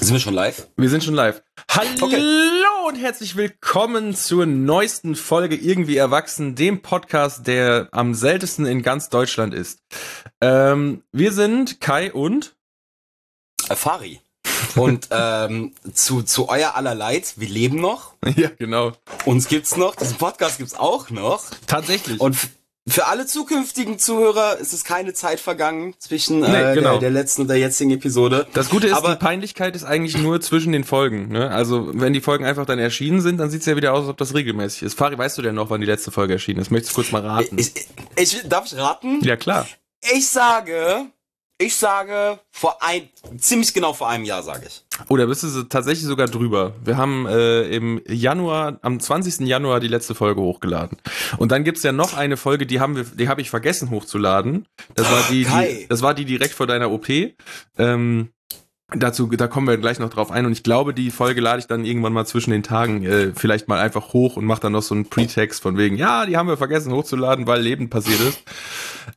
Sind wir schon live? Wir sind schon live. Hallo okay. und herzlich willkommen zur neuesten Folge Irgendwie Erwachsen, dem Podcast, der am seltensten in ganz Deutschland ist. Ähm, wir sind Kai und Fari. Und ähm, zu, zu euer aller Leid, wir leben noch. Ja, genau. Uns gibt's noch, diesen Podcast gibt's auch noch. Tatsächlich. Und für alle zukünftigen Zuhörer ist es keine Zeit vergangen zwischen nee, äh, genau. der, der, letzten und der jetzigen Episode. Das Gute ist, Aber die Peinlichkeit ist eigentlich nur zwischen den Folgen. Ne? Also wenn die Folgen einfach dann erschienen sind, dann sieht's ja wieder aus, als ob das regelmäßig ist. Fari, weißt du denn noch, wann die letzte Folge erschienen ist? Möchtest du kurz mal raten? Ich, ich, ich, darf ich raten? Ja, klar. Ich sage ich sage vor ein, ziemlich genau vor einem Jahr, sage ich. Oh, da bist du tatsächlich sogar drüber. Wir haben äh, im Januar, am 20. Januar die letzte Folge hochgeladen. Und dann gibt's ja noch eine Folge, die haben wir, die habe ich vergessen hochzuladen. Das war die, die, das war die direkt vor deiner OP. Ähm, Dazu, da kommen wir gleich noch drauf ein und ich glaube, die Folge lade ich dann irgendwann mal zwischen den Tagen äh, vielleicht mal einfach hoch und mache dann noch so einen Pretext von wegen, ja, die haben wir vergessen hochzuladen, weil Leben passiert ist.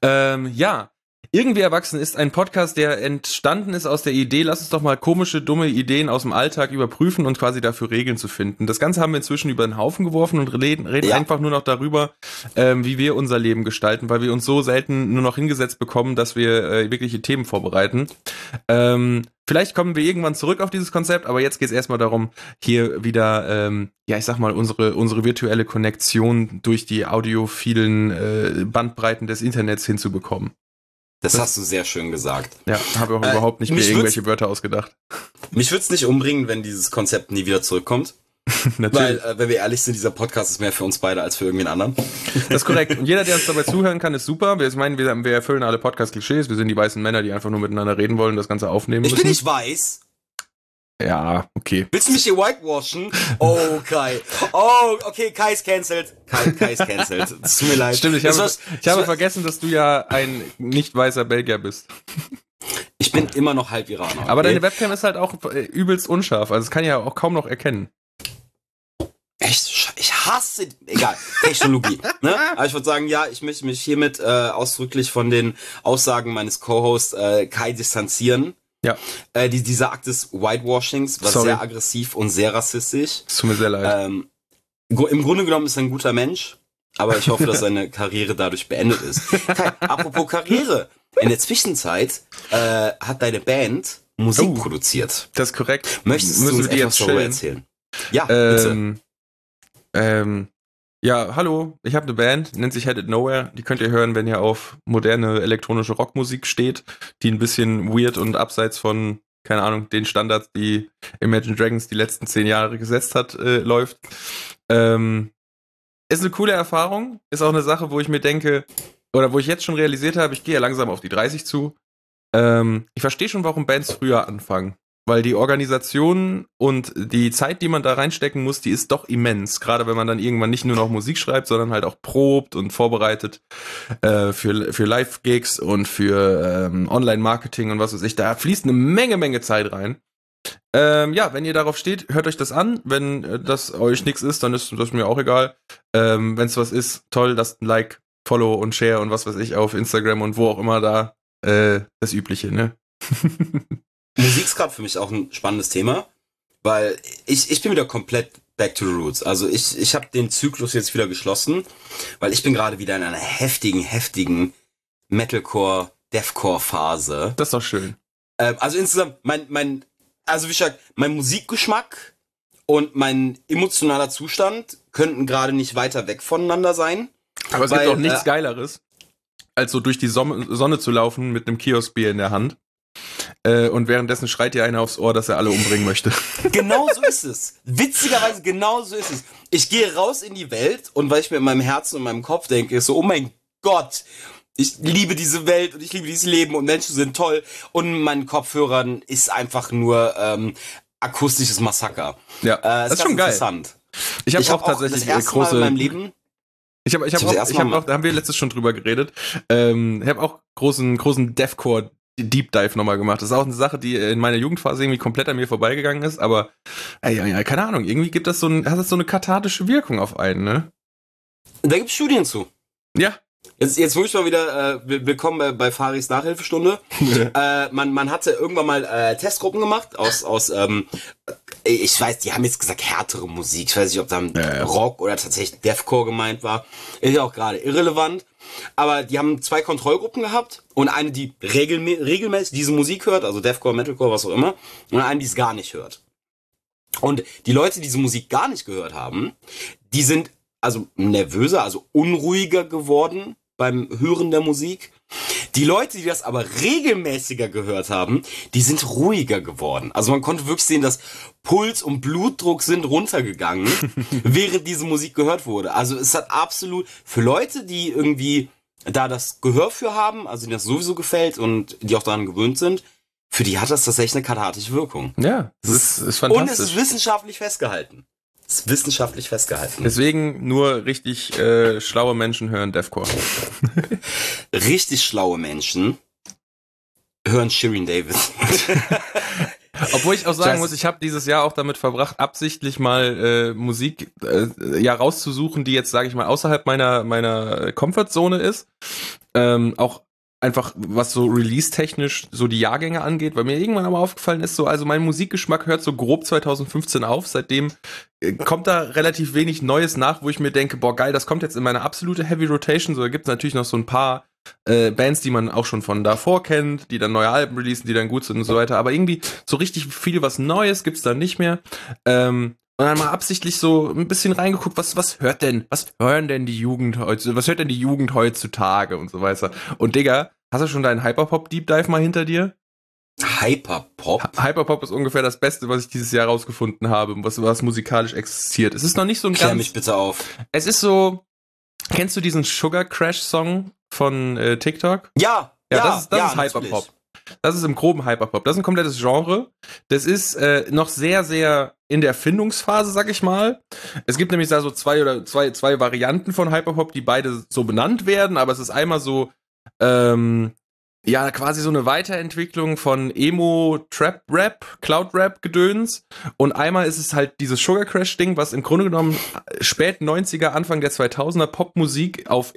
Ähm, ja, irgendwie erwachsen ist ein Podcast, der entstanden ist aus der Idee, lass uns doch mal komische, dumme Ideen aus dem Alltag überprüfen und quasi dafür Regeln zu finden. Das Ganze haben wir inzwischen über den Haufen geworfen und reden, reden ja. einfach nur noch darüber, ähm, wie wir unser Leben gestalten, weil wir uns so selten nur noch hingesetzt bekommen, dass wir äh, wirkliche Themen vorbereiten. Ähm, Vielleicht kommen wir irgendwann zurück auf dieses Konzept, aber jetzt geht es erstmal darum, hier wieder, ähm, ja, ich sag mal, unsere, unsere virtuelle Konnektion durch die audiophilen äh, Bandbreiten des Internets hinzubekommen. Das, das, hast du sehr schön gesagt. Ja, habe auch äh, überhaupt nicht mehr irgendwelche Wörter ausgedacht. Mich würde es nicht umbringen, wenn dieses Konzept nie wieder zurückkommt. Natürlich. Weil, äh, wenn wir ehrlich sind, dieser Podcast ist mehr für uns beide als für irgendwen anderen. Das ist korrekt. Und jeder, der uns dabei zuhören kann, ist super. Wir, ich meine, wir, wir erfüllen alle Podcast-Klischees. Wir sind die weißen Männer, die einfach nur miteinander reden wollen, das Ganze aufnehmen ich müssen. Ich bin nicht weiß. Ja, okay. Willst du mich hier whitewashen? Oh, Kai. Oh, okay, Kai ist cancelled. Kai, Kai ist cancelled. Es tut mir leid. Stimmt, ich, habe, was, ich habe vergessen, dass du ja ein nicht weißer Belgier bist. Ich bin immer noch halb Iraner. Aber deine Webcam ist halt auch äh, übelst unscharf. Also, es kann ja auch kaum noch erkennen. Echt? Ich hasse, egal, Technologie. ne? Aber ich würde sagen, ja, ich möchte mich hiermit äh, ausdrücklich von den Aussagen meines Co-Hosts äh, Kai distanzieren. Ja. Äh, die, dieser Akt des Whitewashings war Sorry. sehr aggressiv und sehr rassistisch. Es tut mir sehr leid. Ähm, Im Grunde genommen ist er ein guter Mensch, aber ich hoffe, dass seine Karriere dadurch beendet ist. Kai, apropos Karriere. In der Zwischenzeit äh, hat deine Band Musik oh, produziert. Das ist korrekt. Möchtest Müssen du uns etwas darüber erzählen? Ja, bitte. Ähm, ähm, ja, hallo, ich habe eine Band, nennt sich Headed Nowhere. Die könnt ihr hören, wenn ihr auf moderne elektronische Rockmusik steht, die ein bisschen weird und abseits von, keine Ahnung, den Standards, die Imagine Dragons die letzten zehn Jahre gesetzt hat, äh, läuft. Ähm, ist eine coole Erfahrung, ist auch eine Sache, wo ich mir denke, oder wo ich jetzt schon realisiert habe, ich gehe ja langsam auf die 30 zu. Ähm, ich verstehe schon, warum Bands früher anfangen weil die Organisation und die Zeit, die man da reinstecken muss, die ist doch immens. Gerade wenn man dann irgendwann nicht nur noch Musik schreibt, sondern halt auch probt und vorbereitet äh, für, für Live-Gigs und für ähm, Online-Marketing und was weiß ich. Da fließt eine Menge, Menge Zeit rein. Ähm, ja, wenn ihr darauf steht, hört euch das an. Wenn äh, das euch nichts ist, dann ist das mir auch egal. Ähm, wenn es was ist, toll, lasst ein Like, Follow und Share und was weiß ich auf Instagram und wo auch immer da. Äh, das Übliche, ne? Musik ist gerade für mich auch ein spannendes Thema, weil ich, ich bin wieder komplett back to the roots. Also ich, ich habe den Zyklus jetzt wieder geschlossen, weil ich bin gerade wieder in einer heftigen, heftigen Metalcore, Deathcore-Phase. Das ist doch schön. Ähm, also insgesamt, mein, mein, also wie gesagt, mein Musikgeschmack und mein emotionaler Zustand könnten gerade nicht weiter weg voneinander sein. Aber es weil, gibt auch nichts äh, Geileres, als so durch die Sonne zu laufen mit einem Kioskbier in der Hand äh, und währenddessen schreit dir einer aufs Ohr, dass er alle umbringen möchte. Genau so ist es. Witzigerweise, genau so ist es. Ich gehe raus in die Welt und weil ich mir in meinem Herzen und meinem Kopf denke, ist so, oh mein Gott, ich liebe diese Welt und ich liebe dieses Leben und Menschen sind toll. Und meinen Kopfhörern ist einfach nur ähm, akustisches Massaker. Ja, äh, das ist schon geil. Interessant. Ich habe hab auch tatsächlich das erste große. Mal in meinem Leben ich habe ich hab ich auch, ich hab auch, da haben wir letztes schon drüber geredet. Ähm, ich habe auch großen großen Deathcore Deep Dive nochmal gemacht. Das ist auch eine Sache, die in meiner Jugendphase irgendwie komplett an mir vorbeigegangen ist, aber ey, keine Ahnung, irgendwie gibt das so, ein, hat das so eine kathartische Wirkung auf einen, ne? Da gibt es Studien zu. Ja, Jetzt, jetzt wo ich mal wieder äh, willkommen bei, bei Faris Nachhilfestunde. äh, man, man hatte irgendwann mal äh, Testgruppen gemacht aus, aus ähm, ich weiß, die haben jetzt gesagt härtere Musik. Ich weiß nicht, ob da ja. Rock oder tatsächlich Deathcore gemeint war. Ist ja auch gerade irrelevant. Aber die haben zwei Kontrollgruppen gehabt und eine, die regelmä regelmäßig diese Musik hört, also Deathcore, Metalcore, was auch immer, und eine, die es gar nicht hört. Und die Leute, die diese Musik gar nicht gehört haben, die sind also nervöser, also unruhiger geworden beim Hören der Musik. Die Leute, die das aber regelmäßiger gehört haben, die sind ruhiger geworden. Also man konnte wirklich sehen, dass Puls und Blutdruck sind runtergegangen, während diese Musik gehört wurde. Also es hat absolut für Leute, die irgendwie da das Gehör für haben, also denen das sowieso gefällt und die auch daran gewöhnt sind, für die hat das tatsächlich eine kathartische Wirkung. Ja, das ist, ist fantastisch. Und es ist wissenschaftlich festgehalten. Ist wissenschaftlich festgehalten. Deswegen nur richtig äh, schlaue Menschen hören Deathcore. richtig schlaue Menschen hören Shirin Davis. Obwohl ich auch sagen muss, ich habe dieses Jahr auch damit verbracht, absichtlich mal äh, Musik äh, ja rauszusuchen, die jetzt, sage ich mal, außerhalb meiner meiner Comfortzone ist. Ähm, auch einfach was so release-technisch so die Jahrgänge angeht, weil mir irgendwann aber aufgefallen ist, so, also mein Musikgeschmack hört so grob 2015 auf, seitdem äh, kommt da relativ wenig Neues nach, wo ich mir denke, boah, geil, das kommt jetzt in meine absolute Heavy Rotation, so da gibt's natürlich noch so ein paar äh, Bands, die man auch schon von davor kennt, die dann neue Alben releasen, die dann gut sind und so weiter, aber irgendwie so richtig viel was Neues gibt's da nicht mehr. Ähm, und dann mal absichtlich so ein bisschen reingeguckt, was, was hört denn, was hören denn die Jugend heute, was hört denn die Jugend heutzutage und so weiter. Und Digga, hast du schon deinen Hyperpop Deep Dive mal hinter dir? Hyperpop? Hyperpop ist ungefähr das Beste, was ich dieses Jahr rausgefunden habe, was, was musikalisch existiert. Es ist noch nicht so ein Klär ganz. mich bitte auf. Es ist so. Kennst du diesen Sugar Crash Song von äh, TikTok? Ja. Ja, ja das ist, das ja, ist Hyperpop. Das ist im groben Hyperpop. Das ist ein komplettes Genre. Das ist äh, noch sehr, sehr in der Findungsphase, sag ich mal. Es gibt nämlich da so zwei oder zwei, zwei Varianten von Hyperpop, die beide so benannt werden, aber es ist einmal so, ähm, ja, quasi so eine Weiterentwicklung von Emo, Trap Rap, Cloud Rap Gedöns. Und einmal ist es halt dieses Sugar Crash Ding, was im Grunde genommen spät 90er, Anfang der 2000er Popmusik auf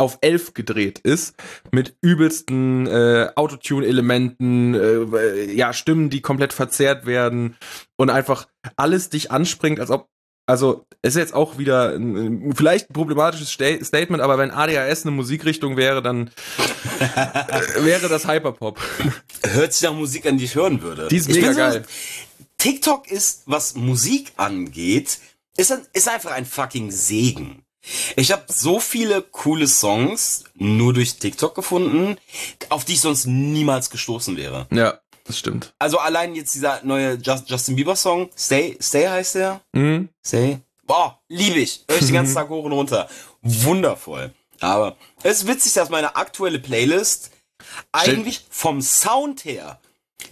auf 11 gedreht ist, mit übelsten äh, Autotune-Elementen, äh, ja, Stimmen, die komplett verzerrt werden und einfach alles dich anspringt, als ob also ist jetzt auch wieder ein, vielleicht ein problematisches Sta Statement, aber wenn ADHS eine Musikrichtung wäre, dann äh, wäre das Hyperpop. Hört sich nach Musik an, die ich hören würde. Die ist mega geil. So, TikTok ist, was Musik angeht, ist, ein, ist einfach ein fucking Segen. Ich habe so viele coole Songs nur durch TikTok gefunden, auf die ich sonst niemals gestoßen wäre. Ja, das stimmt. Also allein jetzt dieser neue Justin Bieber Song, Stay, Stay heißt der? Mhm. Stay. Boah, liebe ich. Hör ich den ganzen Tag hoch und runter. Wundervoll. Aber es ist witzig, dass meine aktuelle Playlist eigentlich vom Sound her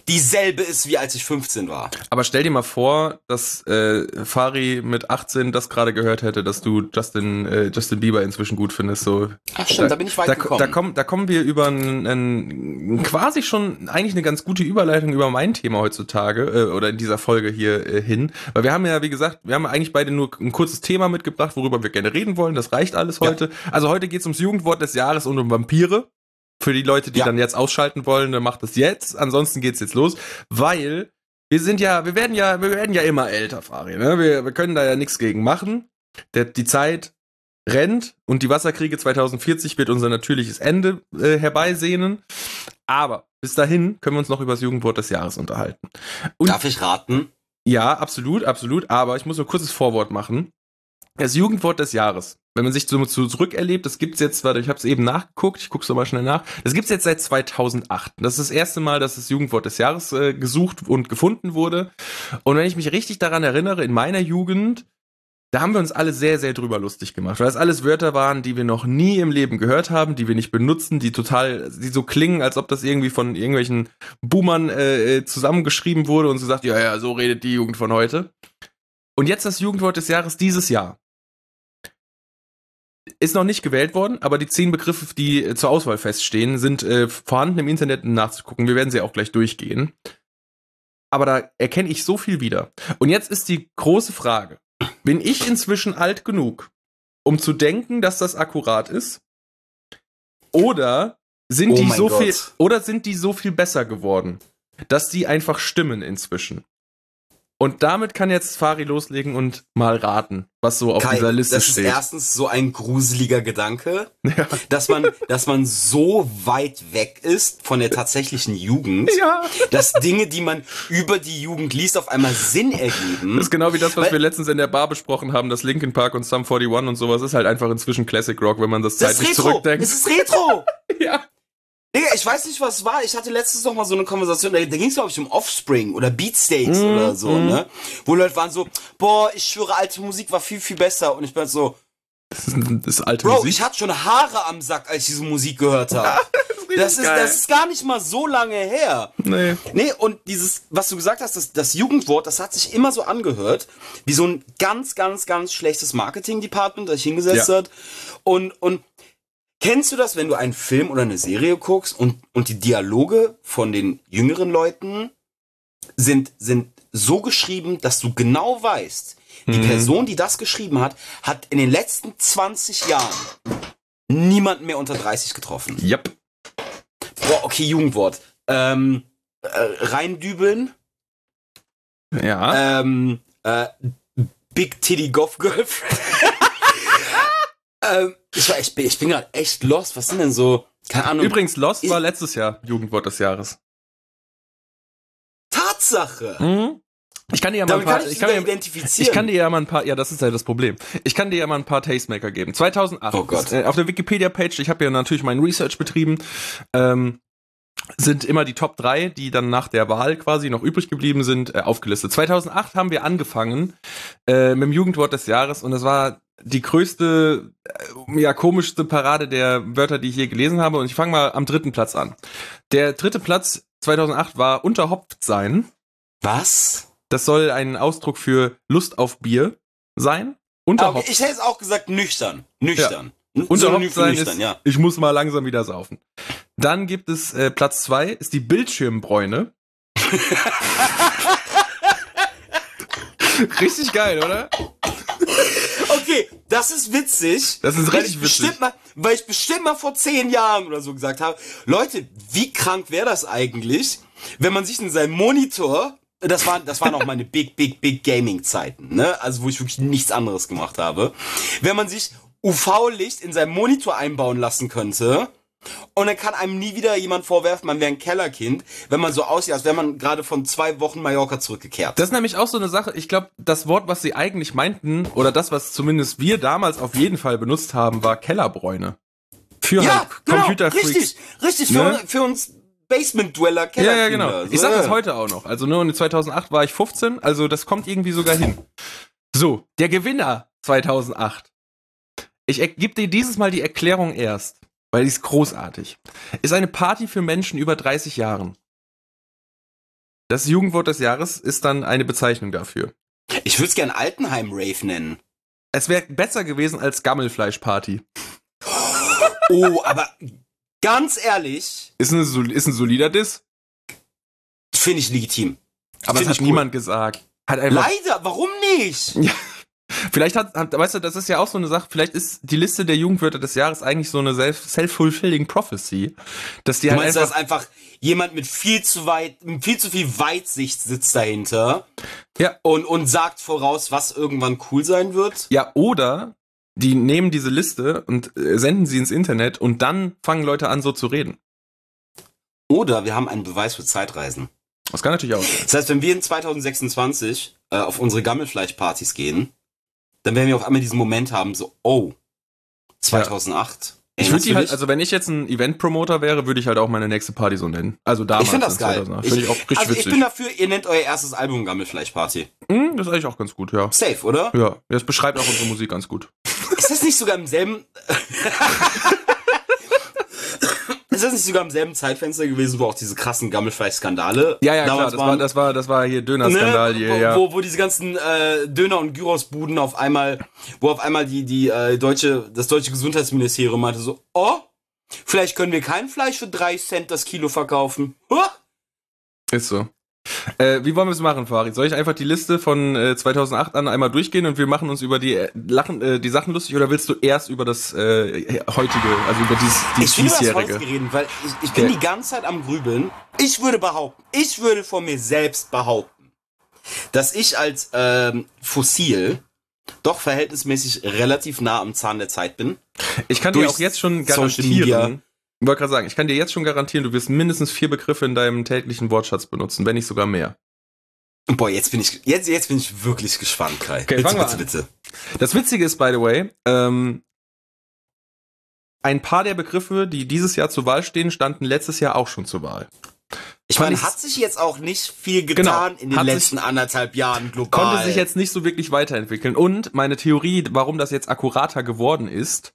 dieselbe ist, wie als ich 15 war. Aber stell dir mal vor, dass äh, Fari mit 18 das gerade gehört hätte, dass du Justin, äh, Justin Bieber inzwischen gut findest. So. Ach stimmt, da, da bin ich weit da, gekommen. Da, kommen, da kommen wir über ein, ein, quasi schon eigentlich eine ganz gute Überleitung über mein Thema heutzutage äh, oder in dieser Folge hier äh, hin. Weil wir haben ja, wie gesagt, wir haben eigentlich beide nur ein kurzes Thema mitgebracht, worüber wir gerne reden wollen. Das reicht alles heute. Ja. Also heute geht's ums Jugendwort des Jahres und um Vampire. Für die Leute, die ja. dann jetzt ausschalten wollen, dann macht es jetzt. Ansonsten geht's jetzt los, weil wir sind ja, wir werden ja, wir werden ja immer älter, Fari. Ne? Wir, wir können da ja nichts gegen machen. Der, die Zeit rennt und die Wasserkriege 2040 wird unser natürliches Ende äh, herbeisehnen. Aber bis dahin können wir uns noch über das Jugendwort des Jahres unterhalten. Und Darf ich raten? Ja, absolut, absolut. Aber ich muss nur kurzes Vorwort machen. Das Jugendwort des Jahres wenn man sich so zurückerlebt, das gibt's jetzt, warte, ich habe es eben nachgeguckt, ich guck's nochmal schnell nach. Das gibt's jetzt seit 2008. Das ist das erste Mal, dass das Jugendwort des Jahres äh, gesucht und gefunden wurde. Und wenn ich mich richtig daran erinnere, in meiner Jugend, da haben wir uns alle sehr, sehr drüber lustig gemacht, weil es alles Wörter waren, die wir noch nie im Leben gehört haben, die wir nicht benutzen, die total, die so klingen, als ob das irgendwie von irgendwelchen Boomern äh, äh zusammengeschrieben wurde und so sagt, ja, ja, so redet die Jugend von heute. Und jetzt das Jugendwort des Jahres dieses Jahr ist noch nicht gewählt worden, aber die zehn Begriffe, die äh, zur Auswahl feststehen, sind äh, vorhanden im Internet nachzugucken. Wir werden sie auch gleich durchgehen. Aber da erkenne ich so viel wieder. Und jetzt ist die große Frage. Bin ich inzwischen alt genug, um zu denken, dass das akkurat ist? Oder sind Oh die so Gott. viel oder sind die so viel besser geworden, dass die einfach stimmen inzwischen? Und damit kann jetzt Fari loslegen und mal raten, was so auf Kai, dieser Liste das ist steht. erstens so ein gruseliger Gedanke, Ja. dass man, dass man so weit weg ist von der tatsächlichen Jugend, ja. dass Dinge, die man über die Jugend liest, auf einmal Sinn ergeben. Das ist genau wie das, was Weil- wir letztens in der Bar besprochen haben, das Linkin Park und Sum 41 und sowas ist halt einfach inzwischen Classic Rock, wenn man das Das zeitlich Retro. zurückdenkt. Es ist Retro. ja. Digga, ich weiß nicht, was war. Ich hatte letztens noch mal so eine Konversation, da, da ging es, glaube ich, um Offspring oder Beatsteaks Mm, oder so, ne? Wo Leute waren so, boah, ich schwöre, alte Musik war viel, viel besser. Und ich bin so, Das ist, das ist alte Bro, Musik. ich hatte schon Haare am Sack, als ich diese Musik gehört habe. das, ist, das ist gar nicht mal so lange her. nee. Nee, und dieses, was du gesagt hast, das, das Jugendwort, das hat sich immer so angehört, wie so ein ganz, ganz, ganz schlechtes Marketing-Department, das sich hingesetzt Ja. hat. Und, und kennst du das, wenn du einen Film oder eine Serie guckst und, und die Dialoge von den jüngeren Leuten sind, sind so geschrieben, dass du genau weißt, die Mhm. Person, die das geschrieben hat, hat in den letzten 20 Jahren niemanden mehr unter 30 getroffen. Yep. Boah, okay, Jugendwort. Ähm, äh, reindübeln. Ja. Ähm, äh, Big Titty Goth Girlfriend. ähm, ich, war, bin, ich bin gerade echt lost. Was sind denn so, keine Ahnung, Übrigens, Lost war letztes Jahr Jugendwort des Jahres. Tatsache. Mhm. Ich kann dir ja mal ein paar, ich, ich kann dir, identifizieren. ich kann dir ja mal ein paar, ja, das ist ja das Problem. Ich kann dir ja mal ein paar Tastemaker geben. 2008. Oh Gott. Äh, auf der Wikipedia-Page, ich habe ja natürlich mein Research betrieben, ähm, sind immer die Top 3, die dann nach der Wahl quasi noch übrig geblieben sind, äh, aufgelistet. 2008 haben wir angefangen äh, mit dem Jugendwort des Jahres und das war die größte, äh, ja, komischste Parade der Wörter, die ich je gelesen habe. Und ich fange mal am dritten Platz an. Der dritte Platz 2008 war unterhopft sein. Was? Das soll ein Ausdruck für Lust auf Bier sein. Unterhopft. okay, ich hätte es auch gesagt nüchtern. Nüchtern. Unterhopft Synonym für sein nüchtern, ist, ja. ich muss mal langsam wieder saufen. Dann gibt es äh, Platz zwei ist die Bildschirmbräune. Richtig geil, oder? Das ist witzig. Das ist richtig ich witzig. Bestimmt mal, weil ich bestimmt mal vor zehn Jahren oder so gesagt habe, Leute, wie krank wäre das eigentlich, wenn man sich in seinem Monitor, das waren, das waren auch meine big, big, big Gaming-Zeiten, ne? Also wo ich wirklich nichts anderes gemacht habe. Wenn man sich UV-Licht in seinem Monitor einbauen lassen könnte, und dann kann einem nie wieder jemand vorwerfen, man wäre ein Kellerkind, wenn man so aussieht, als wäre man gerade von zwei Wochen Mallorca zurückgekehrt. Das ist nämlich auch so eine Sache. Ich glaube, das Wort, was sie eigentlich meinten, oder das, was zumindest wir damals auf jeden Fall benutzt haben, war Kellerbräune. Für ja, halt genau, Computerfreaks. richtig, richtig, für, Ne? uns, für uns Basement-Dweller, Ja, ja, genau. So, Ich sag ja. das heute auch noch. Also nur in 2008 war ich 15, also das kommt irgendwie sogar hin. So, der Gewinner 2008. Ich gebe dir dieses Mal die Erklärung erst, weil die ist großartig. Ist eine Party für Menschen über 30 Jahren. Das Jugendwort des Jahres ist dann eine Bezeichnung dafür. Ich würde es gern Altenheim-Rave nennen. Es wäre besser gewesen als Gammelfleischparty. Oh, aber ganz ehrlich, Ist ein, sol- ist ein solider Diss, finde ich legitim. aber das hat cool. niemand gesagt. Hat Leider, warum nicht? Vielleicht hat, hat, weißt du, das ist ja auch so eine Sache, vielleicht ist die Liste der Jugendwörter des Jahres eigentlich so eine self- self-fulfilling prophecy, dass die Du halt meinst, einfach, dass einfach jemand mit viel zu weit, viel zu viel Weitsicht sitzt dahinter ja, und, und sagt voraus, was irgendwann cool sein wird? ja, oder die nehmen diese Liste und äh, senden sie ins Internet und dann fangen Leute an, so zu reden. Oder wir haben einen Beweis für Zeitreisen. Das kann natürlich auch sein. Das heißt, wenn wir in 2026 äh, auf unsere Gammelfleischpartys gehen, dann werden wir auf einmal diesen Moment haben, so, oh, 2008. Ich würde halt, also wenn ich jetzt ein Event-Promoter wäre, würde ich halt auch meine nächste Party so nennen. Also damals. ich finde das geil. 2008. Finde ich auch richtig also ich witzig. bin dafür, ihr nennt euer erstes Album Gammelfleischparty. Hm, das ist eigentlich auch ganz gut, ja. Safe, oder? Ja, das beschreibt auch unsere Musik ganz gut. Ist das nicht sogar im selben... Ist das nicht sogar im selben Zeitfenster gewesen, wo auch diese krassen Gammelfleisch-Skandale Ja, ja, klar, das war, das war, das war hier Döner-Skandal hier, ne? ja. wo, wo diese ganzen äh, Döner- und Gyrosbuden auf einmal, wo auf einmal die, die äh, deutsche, das deutsche Gesundheitsministerium meinte so, oh, vielleicht können wir kein Fleisch für drei Cent das Kilo verkaufen. Huh? Ist so. Äh, wie wollen wir es machen, Farid? Soll ich einfach die Liste von äh, 2008 an einmal durchgehen und wir machen uns über die äh, Lachen, äh, die Sachen lustig oder willst du erst über das äh, heutige, also über dieses, dieses Ich diesjährige? Heutige reden, weil ich, ich bin die ganze Zeit am Grübeln. Ich würde behaupten, ich würde von mir selbst behaupten, dass ich als ähm, Fossil doch verhältnismäßig relativ nah am Zahn der Zeit bin. Ich kann dir auch jetzt schon garantieren, ich wollte gerade sagen, ich kann dir jetzt schon garantieren, du wirst mindestens vier Begriffe in deinem täglichen Wortschatz benutzen, wenn nicht sogar mehr. Boah, jetzt bin ich, jetzt, jetzt bin ich wirklich gespannt, Kai. Okay, bitte, fangen wir bitte, bitte. Das Witzige ist, by the way, ähm, ein paar der Begriffe, die dieses Jahr zur Wahl stehen, standen letztes Jahr auch schon zur Wahl. Ich meine, hat sich jetzt auch nicht viel getan in den Hat sich- letzten anderthalb Jahren global. Konnte sich jetzt nicht so wirklich weiterentwickeln. Und meine Theorie, warum das jetzt akkurater geworden ist,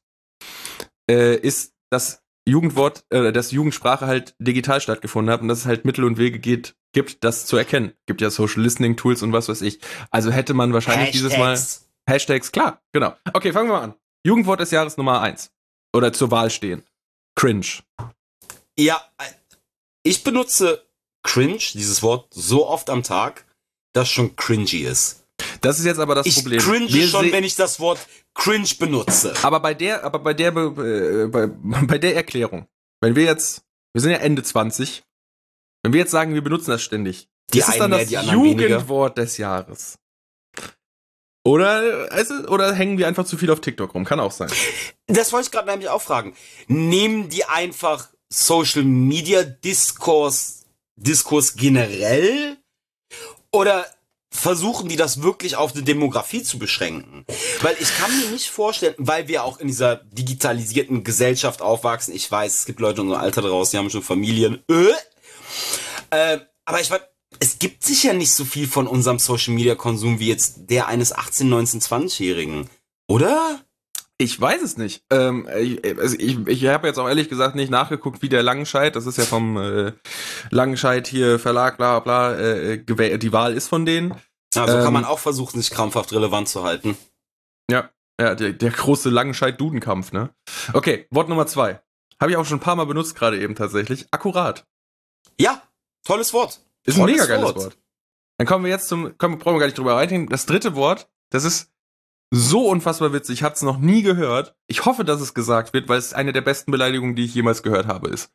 äh, ist, dass Jugendwort, äh, dass Jugendsprache halt digital stattgefunden hat und dass es halt Mittel und Wege geht, gibt, das zu erkennen. Gibt ja Social Listening Tools und was weiß ich. Also hätte man wahrscheinlich dieses Mal Hashtags. Hashtags, klar, genau. Okay, fangen wir mal an. Jugendwort des Jahres Nummer eins Oder zur Wahl stehen. Cringe. Ja, äh, ich benutze cringe, dieses Wort, so oft am Tag, dass schon cringy ist. Das ist jetzt aber das ich Problem. cringe Wir schon, wenn ich das Wort cringe benutze. aber bei der, aber bei der, äh, bei, bei der Erklärung, wenn wir jetzt, wir sind ja Ende 20, wenn wir jetzt sagen, wir benutzen das ständig, Die ist es dann mehr, das anderen weniger. Jugendwort des Jahres? Oder, also, oder hängen wir einfach zu viel auf TikTok rum? Kann auch sein. Das wollte ich gerade nämlich auch fragen. Nehmen die einfach Social Media Diskurs, Diskurs generell? Oder versuchen die das wirklich auf eine Demografie zu beschränken? Weil ich kann mir nicht vorstellen, weil wir auch in dieser digitalisierten Gesellschaft aufwachsen. Ich weiß, es gibt Leute in unserem Alter draußen, die haben schon Familien. Äh, äh, aber ich meine, es gibt sicher nicht so viel von unserem Social Media Konsum wie jetzt der eines 18, 19, 20-Jährigen. Oder? Ich weiß es nicht. Ähm, ich also ich, ich habe jetzt auch ehrlich gesagt nicht nachgeguckt, wie der Langenscheid, das ist ja vom äh, Langenscheid hier Verlag, bla bla, äh, gewäh- die Wahl ist von denen. Also Ähm, kann man auch versuchen, sich krampfhaft relevant zu halten. Ja, ja, der, der große Langenscheid-Dudenkampf, ne? Okay, Wort Nummer zwei. Habe ich auch schon ein paar Mal benutzt, gerade eben tatsächlich. Akkurat. Ja, tolles Wort. Ist ein Tolles mega geiles Wort. Wort. Dann kommen wir jetzt zum, kommen, brauchen wir gar nicht drüber reingehen. Das dritte Wort, das ist so unfassbar witzig. Ich habe es noch nie gehört. Ich hoffe, dass es gesagt wird, weil es eine der besten Beleidigungen, die ich jemals gehört habe, ist.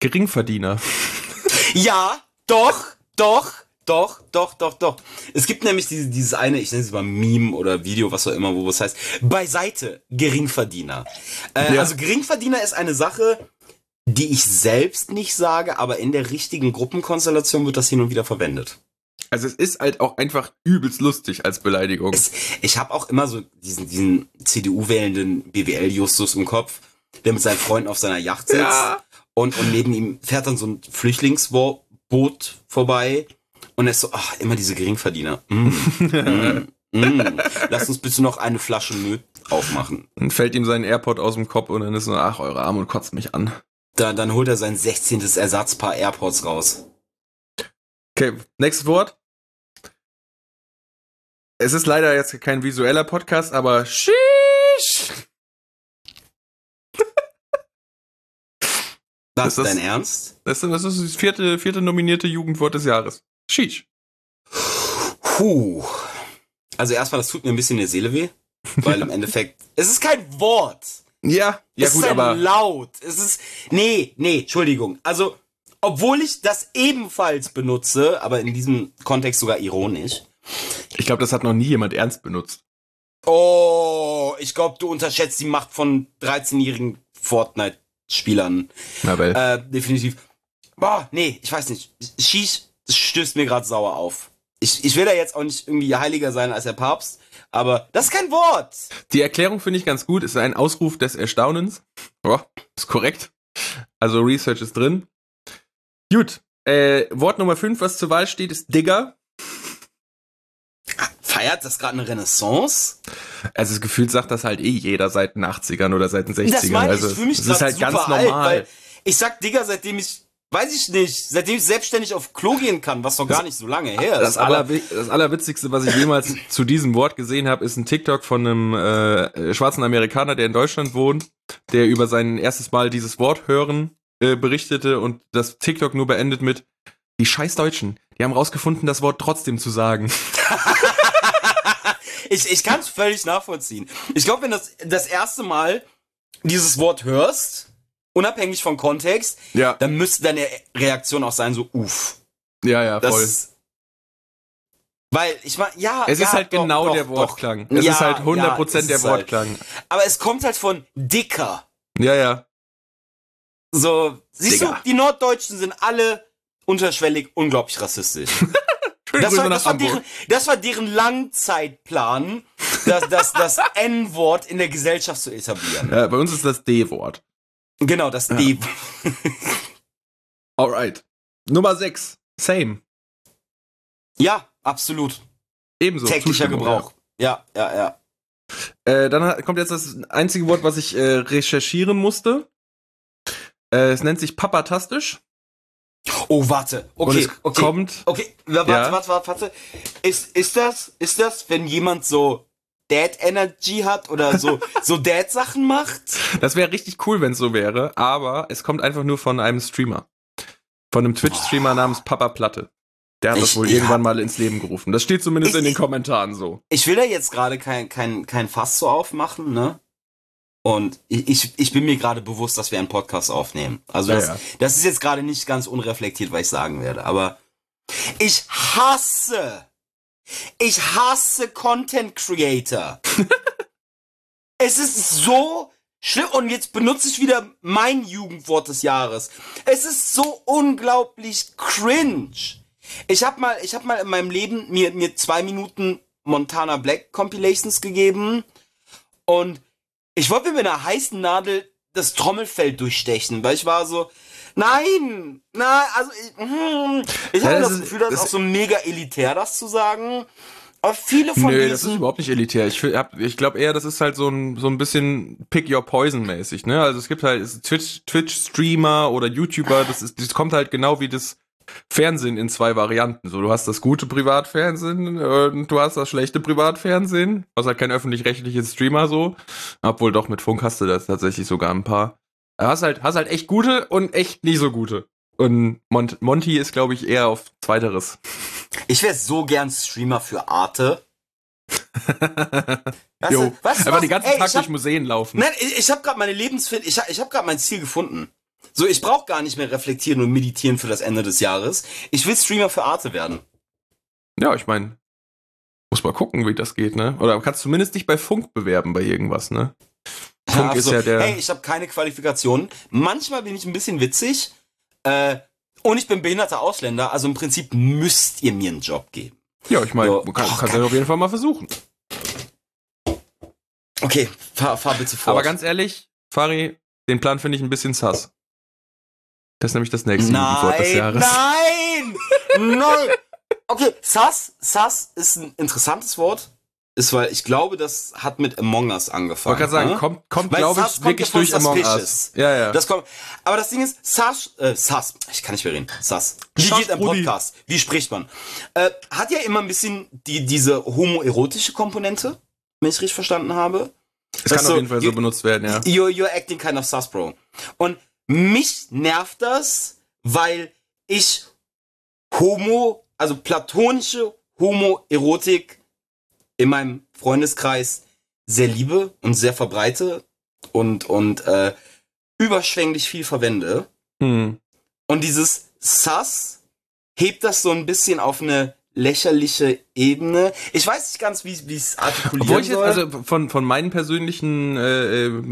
Geringverdiener. Ja, doch, doch, doch, doch, doch, doch. Es gibt nämlich diese, dieses eine, ich nenne es mal Meme oder Video, was auch immer, wo es heißt, beiseite, Geringverdiener. Äh, Ja. Also Geringverdiener ist eine Sache, die ich selbst nicht sage, aber in der richtigen Gruppenkonstellation wird das hin und wieder verwendet. Also es ist halt auch einfach übelst lustig als Beleidigung. Es, ich habe auch immer so diesen, diesen CDU-wählenden BWL-Justus im Kopf, der mit seinen Freunden auf seiner Yacht sitzt Ja. und, und neben ihm fährt dann so ein Flüchtlingsboot vorbei und er ist so, ach, immer diese Geringverdiener. Mm, mm, mm. Lass uns bitte noch eine Flasche Müll aufmachen. Dann fällt ihm sein AirPod aus dem Kopf und dann ist so, ach, eure Arme und kotzt mich an. Da, dann holt er sein 16. Ersatzpaar AirPods raus. Okay, nächstes Wort. Es ist leider jetzt kein visueller Podcast, aber Sheesh. Das Ist ist das- dein Ernst? Das ist, das ist das vierte, vierte nominierte Jugendwort des Jahres. Sheesh. Puh. Also erstmal, das tut mir ein bisschen in der Seele weh, weil im Endeffekt, es ist kein Wort. Ja, ja es gut, ist ein aber laut. Es ist nee, nee, Entschuldigung. Also obwohl ich das ebenfalls benutze, aber in diesem Kontext sogar ironisch. Ich glaube, das hat noch nie jemand ernst benutzt. Oh, ich glaube, du unterschätzt die Macht von 13-jährigen Fortnite-Spielern. Na. Äh, definitiv. Boah, nee, ich weiß nicht. Das stößt mir gerade sauer auf. Ich, ich will da jetzt auch nicht irgendwie heiliger sein als der Papst, aber das ist kein Wort. Die Erklärung finde ich ganz gut. Ist ein Ausruf des Erstaunens. Ja, ist korrekt. Also Research ist drin. Gut. Äh, Wort Nummer 5, was zur Wahl steht, ist Digger. Feiert das gerade eine Renaissance? Also das Gefühl sagt das halt eh jeder seit den 80ern oder seit den 60ern. Das meine also ich für mich es ist halt ganz alt, normal. weil ich sag Digga, seitdem ich, weiß ich nicht, seitdem ich selbstständig auf Klo gehen kann, was doch gar nicht so lange her Das, ist. aber- Allerwi das Allerwitzigste, was ich jemals zu diesem Wort gesehen habe, ist ein TikTok von einem äh, schwarzen Amerikaner, der in Deutschland wohnt, der über sein erstes Mal dieses Wort hören äh, berichtete und das TikTok nur beendet mit die scheiß Deutschen, die haben rausgefunden, das Wort trotzdem zu sagen. ich ich kann es völlig nachvollziehen. Ich glaube, wenn du das, das erste Mal dieses Wort hörst, unabhängig vom Kontext, Ja. dann müsste deine Reaktion auch sein, so, uff. Ja, ja, Das voll. ist- Weil, ich meine, ja. Es ja, ist halt doch, genau doch, der doch. Wortklang. Es Ja, ist halt ja, 100% es der ist halt- Wortklang. Aber es kommt halt von dicker. Ja, ja. So, siehst Digga. du, die Norddeutschen sind alle unterschwellig unglaublich rassistisch. Schöne Das Grüße war, das, war deren, das war deren Langzeitplan, das, das, das N-Wort in der Gesellschaft zu etablieren. Ja, bei uns ist das D-Wort. Genau, das Ja. D. Alright. Nummer 6. Same. Ja, absolut. Ebenso. Täglicher Gebrauch. Ja, ja, ja. Ja. Äh, dann kommt jetzt das einzige Wort, was ich äh, recherchieren musste. Äh, es nennt sich papatastisch. Oh, warte. Okay, es okay. kommt. Okay, warte, Ja. warte, warte, warte. Ist, ist das, ist das, wenn jemand so Dad Energy hat oder so, so Dad-Sachen macht? Das wäre richtig cool, wenn es so wäre, aber es kommt einfach nur von einem Streamer. Von einem Twitch-Streamer namens Papa Platte. Der hat das Ich- wohl ja. irgendwann mal ins Leben gerufen. Das steht zumindest Ich- in den Kommentaren so. Ich will da jetzt gerade kein, kein, kein Fass so aufmachen, ne? Und ich, ich, bin mir gerade bewusst, dass wir einen Podcast aufnehmen. Also Ja, das, ja. das ist jetzt gerade nicht ganz unreflektiert, was ich sagen werde. Aber ich hasse, ich hasse Content Creator. es ist so schlimm. Und jetzt benutze ich wieder mein Jugendwort des Jahres. Es ist so unglaublich cringe. Ich habe mal, ich habe mal in meinem Leben mir mir zwei Minuten Montana Black Compilations gegeben und ich wollte mir mit einer heißen Nadel das Trommelfell durchstechen, weil ich war so, nein, na, also ich, hm, ich Ja, habe das das ist- Gefühl, das ist das- auch so mega elitär, das zu sagen. Aber viele von Nö, das ist diesen, überhaupt nicht elitär. Ich, hab- ich glaube eher, das ist halt so ein, so ein bisschen Pick Your Poison mäßig, ne? Also es gibt halt ist Twitch, Twitch-Streamer oder YouTuber, das ist, das kommt halt genau wie das Fernsehen in zwei Varianten. So, du hast das gute Privatfernsehen und du hast das schlechte Privatfernsehen. Du hast halt kein öffentlich-rechtliches Streamer so. Obwohl doch mit Funk hast du das tatsächlich sogar ein paar. Du hast halt, hast halt echt gute und echt nicht so gute. Und Mont Monty ist, glaube ich, eher auf zweiteres. ich wäre so gern Streamer für Arte. Weißt du, Einfach was? den ganzen Ey, Tag hab- durch Museen laufen. Nein, ich, ich habe gerade meine Lebensfind, ich, ich habe gerade mein Ziel gefunden. So, ich brauche gar nicht mehr reflektieren und meditieren für das Ende des Jahres. Ich will Streamer für Arte werden. Ja, ich meine, muss mal gucken, wie das geht, ne? Oder kannst zumindest dich bei Funk bewerben bei irgendwas, ne? Funk Ach ist so, ja der. Hey, ich habe keine Qualifikationen. Manchmal bin ich ein bisschen witzig. Äh, und ich bin behinderter Ausländer, also im Prinzip müsst ihr mir einen Job geben. ja, ich meine, so. du kann, kannst ja auf jeden Fall mal versuchen. Okay, fahr, fahr bitte fort. Aber ganz ehrlich, Fari, den Plan finde ich ein bisschen sass. Das ist nämlich das nächste Jugendwort des Jahres. nein, nein. Okay, Sass, Sass ist ein interessantes Wort. Ist, weil ich glaube, das hat mit Among Us Ich angefangen. wollte gerade sagen, ne? kommt, kommt glaube Sass ich, kommt wirklich durch Among Us. Ja, ja. Das kommt. Aber das Ding ist, Sass, äh, Sass, ich kann nicht mehr reden. Sass. Wie Sass, geht ein. Podcast? Wie spricht man? Äh, hat ja immer ein bisschen die, diese homoerotische Komponente, wenn ich richtig verstanden habe. es das kann auf so- jeden Fall so benutzt werden, ja. You're, you're acting kind of sus, bro. Und mich nervt das, weil ich Homo, also platonische Homoerotik in meinem Freundeskreis sehr liebe und sehr verbreite und, und äh, überschwänglich viel verwende. Hm. Und dieses Sus hebt das so ein bisschen auf eine lächerliche Ebene. Ich weiß nicht ganz, wie wie es artikulieren Obwohl ich jetzt, soll. also von, von meinen persönlichen äh, äh,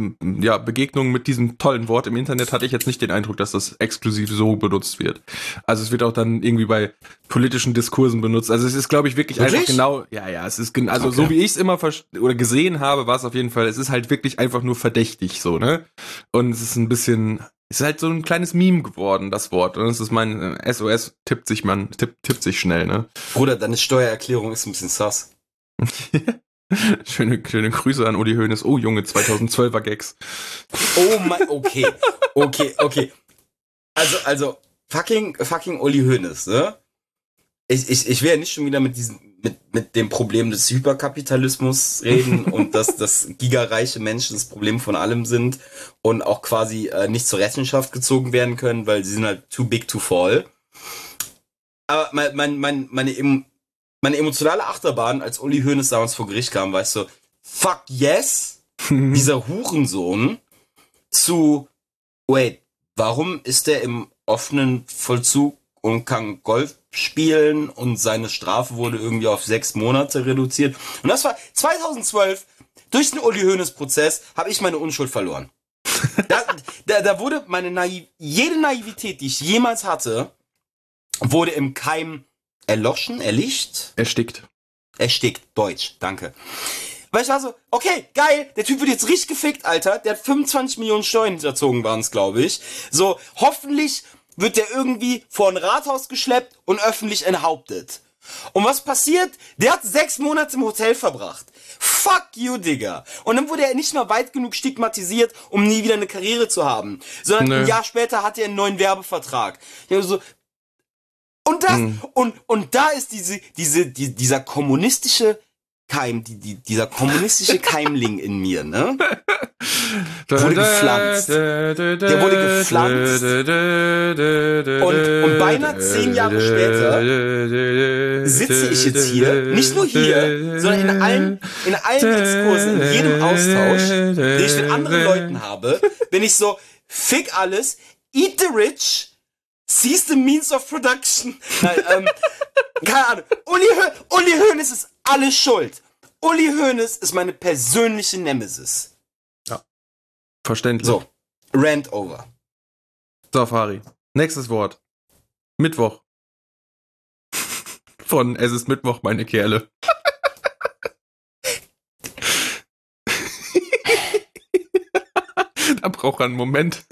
ja, Begegnungen mit diesem tollen Wort im Internet hatte ich jetzt nicht den Eindruck, dass das exklusiv so benutzt wird. Also es wird auch dann irgendwie bei politischen Diskursen benutzt. Also es ist, glaube ich, wirklich, Wirklich? einfach genau, ja, ja, es ist also Okay. so wie ich es immer oder gesehen habe, war es auf jeden Fall, es ist halt wirklich einfach nur verdächtig so, ne? Und es ist ein bisschen, ist halt so ein kleines Meme geworden, das Wort. Und es ist mein äh, SOS tippt sich man, tippt, tippt sich schnell, ne? Bruder, deine Steuererklärung ist ein bisschen sus. Schöne, schöne Grüße an Uli Hoeneß. Oh Junge, 2012er Gags. Oh mein, okay, okay, okay. Also, also, fucking, fucking Uli Hoeneß, ne? Ich, ich, ich ja nicht schon wieder mit diesem, mit, mit dem Problem des Hyperkapitalismus reden und dass, dass gigareiche Menschen das Problem von allem sind und auch quasi äh, nicht zur Rechenschaft gezogen werden können, weil sie sind halt too big to fall. aber mein, mein, mein, meine, meine emotionale Achterbahn, als Uli Hoeneß damals vor Gericht kam, ich so, fuck yes, dieser Hurensohn zu, wait, warum ist der im offenen Vollzug und kann Golf spielen und seine Strafe wurde irgendwie auf sechs Monate reduziert. Und das war 2012, durch den Uli Hoeneß Prozess, habe ich meine Unschuld verloren. da, da, da wurde meine Naiv jede Naivität, die ich jemals hatte, wurde im Keim erloschen, erlicht, Erstickt. erstickt. Deutsch, danke. Weil ich war so, okay, geil, der Typ wird jetzt richtig gefickt, Alter. Der hat 25 Millionen Steuern hinterzogen, waren es, glaube ich. So, hoffentlich wird der irgendwie vor ein Rathaus geschleppt und öffentlich enthauptet. Und was passiert? Der hat sechs Monate im Hotel verbracht. Fuck you, Digga. Und dann wurde er nicht mal weit genug stigmatisiert, um nie wieder eine Karriere zu haben. Sondern Nö. ein Jahr später hat er einen neuen Werbevertrag. Ich so, und das, und, und da ist diese, diese, die, dieser kommunistische Keim, die, die, dieser kommunistische Keimling in mir, ne? Wurde gepflanzt. Der wurde gepflanzt. Und- und beinahe zehn Jahre später sitze ich jetzt hier, nicht nur hier, sondern in allen, in allen Exkursen, in jedem Austausch, den ich mit anderen Leuten habe, bin ich so, fick alles, eat the rich, seize the means of production. Nein, ähm, keine Ahnung. Uli, Hö Uli Hoeneß ist alles schuld. Uli Hoeneß ist meine persönliche Nemesis. Verständlich. So, rant over. Safari. Nächstes Wort. Mittwoch. Von Es ist Mittwoch, meine Kerle. da braucht er einen Moment.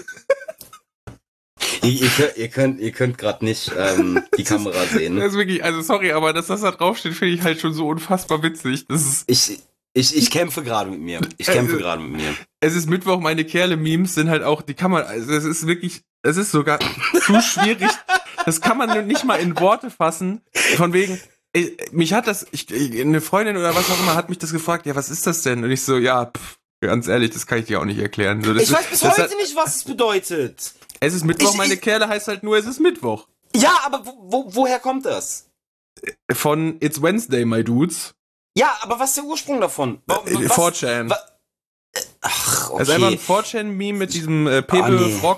Ihr, ihr, könnt- ihr könnt, ihr könnt gerade nicht ähm, die Kamera sehen. Das ist wirklich, also sorry, aber dass das da draufsteht, finde ich halt schon so unfassbar witzig. Das ist, Ich, ich, ich kämpfe gerade mit mir. Ich kämpfe gerade mit mir. es ist Mittwoch, meine Kerle-Memes sind halt auch, die kann man, also es ist wirklich, es ist sogar zu schwierig. Das kann man nicht mal in Worte fassen. Von wegen, ich, mich hat das, ich, eine Freundin oder was auch immer hat mich das gefragt, ja, was ist das denn? Und ich so, ja, pff, ganz ehrlich, das kann ich dir auch nicht erklären. So, das Ich ist- weiß bis heute hat, nicht, was es bedeutet. Es ist Mittwoch, Ich- meine ich- Kerle heißt halt nur, es ist Mittwoch. Ja, aber wo, wo, woher kommt das? Von It's Wednesday, my dudes. Ja, aber was ist der Ursprung davon? Äh, was- 4chan. wa- Ach, okay. Das ist einfach ein 4chan-Meme mit diesem äh, Pepe Ah.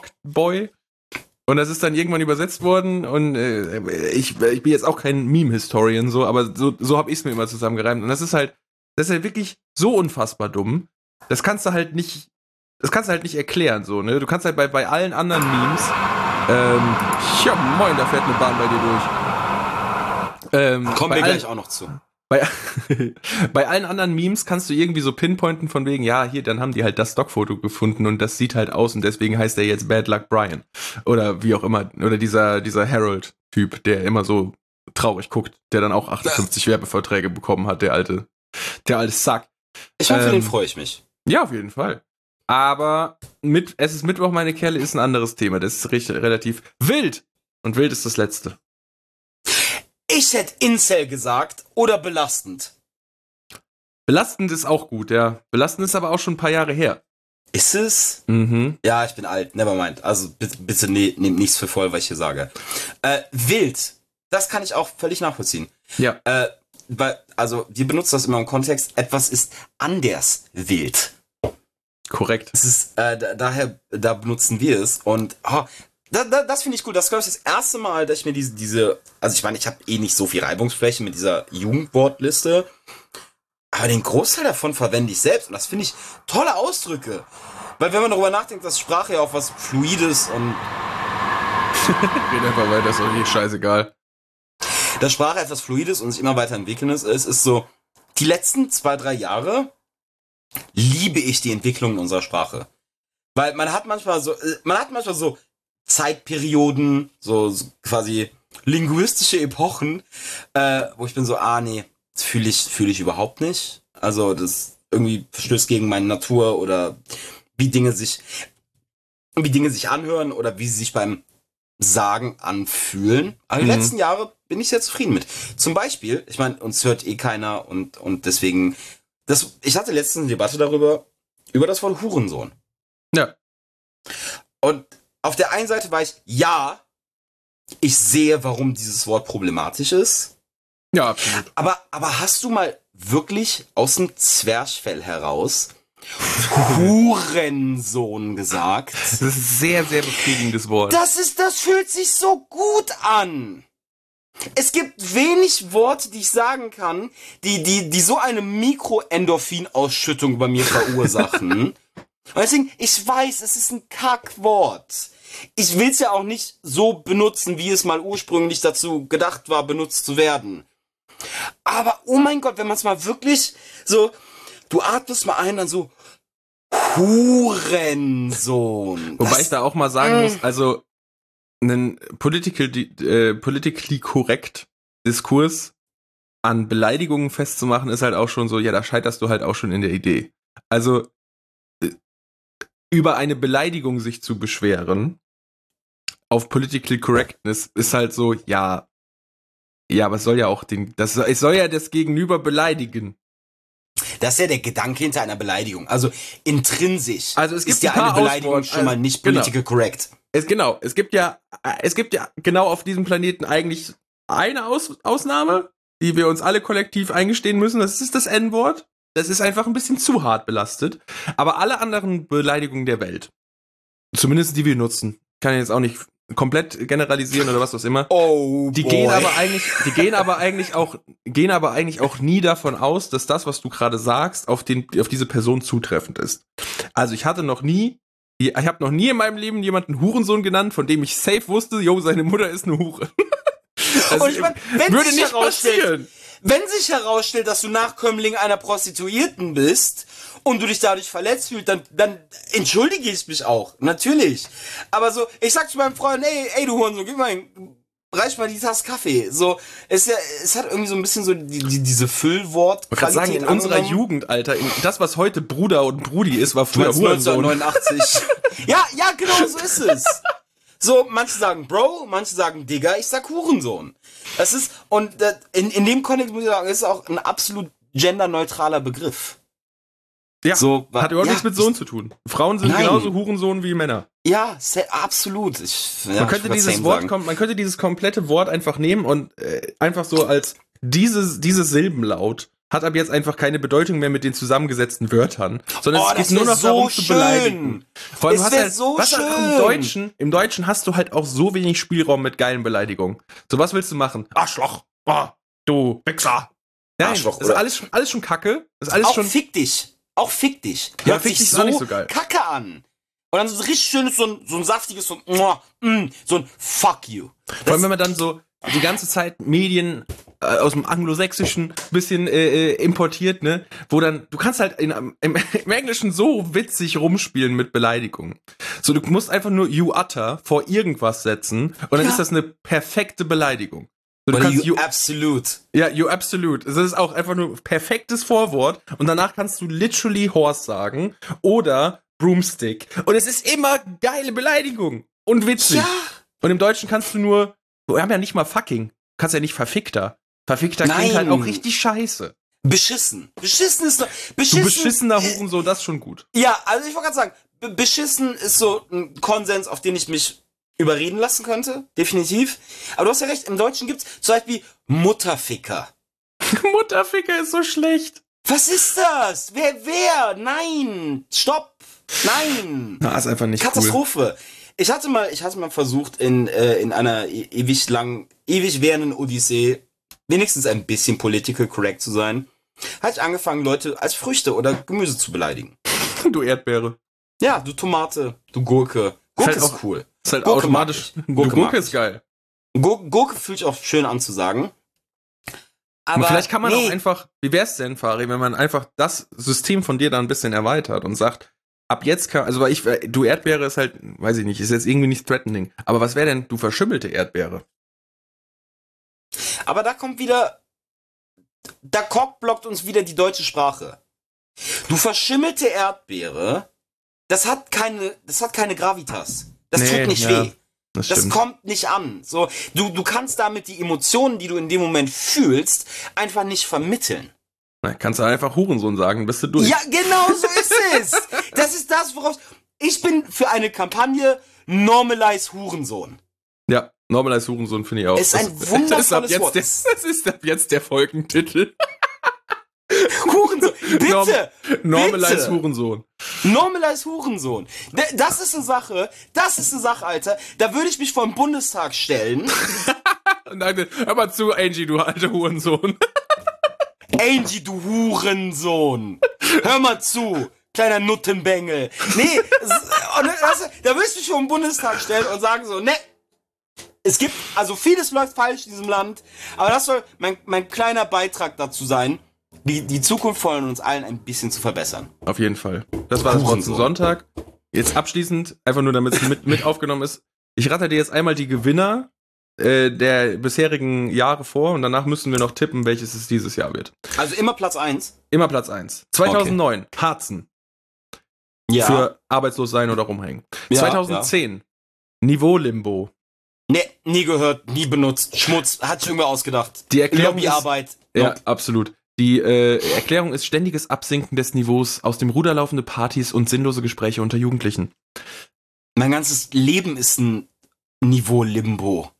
Und das ist dann irgendwann übersetzt worden und äh, ich, ich bin jetzt auch kein Meme-Historian so, aber so, so habe ich es mir immer zusammengereimt. Und das ist halt, das ist halt wirklich so unfassbar dumm. Das kannst du halt nicht, das kannst du halt nicht erklären so, ne? Du kannst halt bei, bei allen anderen Memes, ähm, ja moin, da fährt eine Bahn bei dir durch. Ähm, Kommen wir gleich auch noch zu. bei, bei allen anderen Memes kannst du irgendwie so pinpointen von wegen, ja, hier, dann haben die halt das Stockfoto gefunden und das sieht halt aus und deswegen heißt er jetzt Bad Luck Brian. Oder wie auch immer. Oder dieser, dieser Harold-Typ, der immer so traurig guckt, der dann auch 58 Werbeverträge bekommen hat, der alte, der alte Sack. Ich für Ähm, den freue ich mich. Ja, auf jeden Fall. Aber mit, es ist Mittwoch, meine Kerle, ist ein anderes Thema. Das ist recht, relativ wild. Und wild ist das letzte. Ich hätte Incel gesagt oder belastend. Belastend ist auch gut, ja. Belastend ist aber auch schon ein paar Jahre her. Ist es? Mhm. Ja, ich bin alt, nevermind. Also bitte, bitte ne, nehmt nichts für voll, was ich hier sage. Äh, wild. Das kann ich auch völlig nachvollziehen. Ja. Äh, weil, also, wir benutzen das immer im Kontext, etwas ist anders wild. Korrekt. Es ist, äh, da, daher, da benutzen wir es. Und oh, da, da, das finde ich gut. Das glaube ich das erste Mal, dass ich mir diese, diese, also ich meine, ich habe eh nicht so viel Reibungsfläche mit dieser Jugendwortliste. Aber den Großteil davon verwende ich selbst. Und das finde ich tolle Ausdrücke. Weil wenn man darüber nachdenkt, dass Sprache ja auch was Fluides und Red einfach weiter, ist auch eh scheißegal. dass Sprache etwas Fluides und sich immer weiterentwickeln ist, ist, ist so, die letzten zwei, drei Jahre liebe ich die Entwicklung unserer Sprache. Weil man hat manchmal so, äh, man hat manchmal so Zeitperioden, so, so quasi linguistische Epochen, äh, wo ich bin so, ah nee, das fühle ich, fühle ich überhaupt nicht. Also das irgendwie verstößt gegen meine Natur oder wie Dinge sich, wie Dinge sich anhören oder wie sie sich beim Sagen anfühlen. Aber die Mhm. letzten Jahre bin ich sehr zufrieden mit. Zum Beispiel, ich meine, uns hört eh keiner und, und deswegen, das, ich hatte letztens eine Debatte darüber, über das Wort Hurensohn. Ja. Und auf der einen Seite war ich, ja, ich sehe, warum dieses Wort problematisch ist. Ja, absolut. Aber, aber hast du mal wirklich aus dem Zwerchfell heraus Hurensohn gesagt? Das ist ein sehr, sehr befriedigendes Wort. Das ist, das fühlt sich so gut an. Es gibt wenig Worte, die ich sagen kann, die, die, die so eine Mikroendorphinausschüttung bei mir verursachen. Und deswegen, ich weiß, es ist ein Kackwort. Ich will es ja auch nicht so benutzen, wie es mal ursprünglich dazu gedacht war, benutzt zu werden. Aber oh mein Gott, wenn man es mal wirklich so, du atmest mal ein, dann so Hurensohn. Wobei Das- ich da auch mal sagen Mm. muss, also einen political, äh, politically correct Diskurs an Beleidigungen festzumachen, ist halt auch schon so, ja, da scheiterst du halt auch schon in der Idee. Also äh, über eine Beleidigung sich zu beschweren auf political correctness ist halt so, ja, ja, aber es soll ja auch den, das es soll ja das Gegenüber beleidigen. Das ist ja der Gedanke hinter einer Beleidigung. Also intrinsisch Also es gibt ist ja ein eine Beleidigung Ausworte, schon mal nicht genau. political correct. Es genau, es gibt ja, es gibt ja genau auf diesem Planeten eigentlich eine Aus Ausnahme, die wir uns alle kollektiv eingestehen müssen. Das ist das N-Wort. Das ist einfach ein bisschen zu hart belastet. Aber alle anderen Beleidigungen der Welt, zumindest die wir nutzen, kann ich jetzt auch nicht komplett generalisieren oder was auch immer. Oh, Die gehen aber eigentlich, die gehen aber eigentlich auch, gehen aber eigentlich auch nie davon aus, dass das, was du gerade sagst, auf den, auf diese Person zutreffend ist. Also ich hatte noch nie, ich habe noch nie in meinem Leben jemanden Hurensohn genannt, von dem ich safe wusste, yo, seine Mutter ist eine Hure. Also, Und ich mein, würde nicht passieren. Wenn sich herausstellt, dass du Nachkömmling einer Prostituierten bist und du dich dadurch verletzt fühlst, dann, dann entschuldige ich mich auch. Natürlich. Aber so, ich sag zu meinem Freund, ey, ey, du Hurensohn, gib mal ein, reich mal die Tasse Kaffee. So, es, ja, es hat irgendwie so ein bisschen so die, die, diese Füllwort. Ich kann sagen, in unserer Jugend, Alter, in, das, was heute Bruder und Brudi ist, war früher Hurensohn. 1989. ja, ja, genau so ist es. So, manche sagen Bro, manche sagen Digger, ich sag Hurensohn. Das ist, und äh, in, in dem Kontext muss ich sagen, ist auch ein absolut genderneutraler Begriff. Ja, So, hat überhaupt ja, nichts mit Sohn zu tun. Frauen sind Nein. genauso Hurensohn wie Männer. Ja, absolut. Ich, ja, man könnte dieses Wort, sagen. man könnte dieses komplette Wort einfach nehmen und äh, einfach so als dieses, dieses Silbenlaut hat ab jetzt einfach keine Bedeutung mehr mit den zusammengesetzten Wörtern, sondern Oh, es geht das nur noch so darum zu schön. beleidigen. Vor allem hast halt, so was auch im schön. Deutschen, im Deutschen hast du halt auch so wenig Spielraum mit geilen Beleidigungen. So was willst du machen? Arschloch, oh, du Wichser. Nein, Arschloch, das ist oder? alles, schon- alles schon Kacke. Das ist alles Auch schon fick dich. Auch fick dich. Ja, Hört fick dich so geil. kacke an. Und dann so ein richtig schönes, so ein, so ein saftiges, so ein, mm, so ein Fuck you. Vor allem, wenn man dann so die ganze Zeit Medien aus dem Anglosächsischen bisschen äh, äh, importiert, ne, wo dann, du kannst halt in, im, im Englischen so witzig rumspielen mit Beleidigungen. So, du musst einfach nur you utter vor irgendwas setzen und dann Ja. ist das eine perfekte Beleidigung. So, du kannst you you, absolute. ja, you absolute. Das ist auch einfach nur perfektes Vorwort und danach kannst du literally horse sagen oder broomstick. Und es ist immer geile Beleidigung und witzig. Ja. Und im Deutschen kannst du nur, wir haben ja nicht mal fucking. Du kannst ja nicht verfickter. Verfickter klingt Nein. halt auch richtig scheiße. Beschissen. Beschissen ist doch, Du beschissen. beschissener Hurensohn, das ist schon gut. Ja, also ich wollte gerade sagen, be- beschissen ist so ein Konsens, auf den ich mich überreden lassen könnte. Definitiv. Aber du hast ja recht, im Deutschen gibt's zum Beispiel Mutterficker. Mutterficker ist so schlecht. Was ist das? Wer, wer? Nein. Stopp. Nein. Na, ist einfach nicht Katastrophe. Ich hatte mal, ich hatte mal versucht, in, äh, in einer e- ewig lang, ewig währenden Odyssee wenigstens ein bisschen political correct zu sein. Ich angefangen, Leute als Früchte oder Gemüse zu beleidigen. Du Erdbeere. Ja, du Tomate, du Gurke. Gurke halt ist, auch- cool. Ist halt Gurke automatisch. Gurke, Gurke Gurke ist geil. Gur Gurke fühlt sich auch schön an zu sagen. Aber vielleicht kann man nee, auch einfach, wie wär's denn, Fari, wenn man einfach das System von dir da ein bisschen erweitert und sagt, ab jetzt kann, also weil ich, du Erdbeere ist halt, weiß ich nicht, ist jetzt irgendwie nicht threatening. Aber was wäre denn, du verschimmelte Erdbeere? Aber da kommt wieder, da cockblockt uns wieder die deutsche Sprache. Du verschimmelte Erdbeere, das hat keine, das hat keine Gravitas. Das Nee, tut nicht ja, weh. Das Das kommt nicht an. So, du, du kannst damit die Emotionen, die du in dem Moment fühlst, einfach nicht vermitteln. Na, kannst du einfach Hurensohn sagen, bist du durch. Ja, genau so ist es. Das ist das, worauf ich bin für eine Kampagne Normalize Hurensohn. Ja, Normalize Hurensohn finde ich auch. Ist ein das, wundervolles das ist ab jetzt Wort. Der, das ist ab jetzt der Folgentitel. Hurensohn. Bitte! Normalize Bitte. Hurensohn. Normalize Hurensohn. Das ist eine Sache, das ist eine Sache, Alter. Da würde ich mich vor den Bundestag stellen. Nein, hör mal zu, Angie, du alter Hurensohn. Angie, du Hurensohn. Hör mal zu. Kleiner Nuttenbengel. Nee, da würde ich mich vor den Bundestag stellen und sagen so, ne. Es gibt, also vieles läuft falsch in diesem Land, aber das soll mein, mein kleiner Beitrag dazu sein, die, die Zukunft von uns allen ein bisschen zu verbessern. Auf jeden Fall. Das war das Hurensohn. Sonntag. Jetzt abschließend, einfach nur damit es mit, mit aufgenommen ist. Ich rate dir jetzt einmal die Gewinner äh, der bisherigen Jahre vor und danach müssen wir noch tippen, welches es dieses Jahr wird. Also immer Platz eins. Immer Platz 1. 2009, Harzen. Ja. Für arbeitslos sein oder rumhängen. Ja, 2010, Niveau-Limbo. Nee, nie gehört, nie benutzt. Schmutz, hat sich irgendwer ausgedacht. Die Erklärung ist, Lobbyarbeit. Ja, Nope. absolut. Die äh, Erklärung ist ständiges Absinken des Niveaus, aus dem Ruder laufende Partys und sinnlose Gespräche unter Jugendlichen. Mein ganzes Leben ist ein Niveau-Limbo.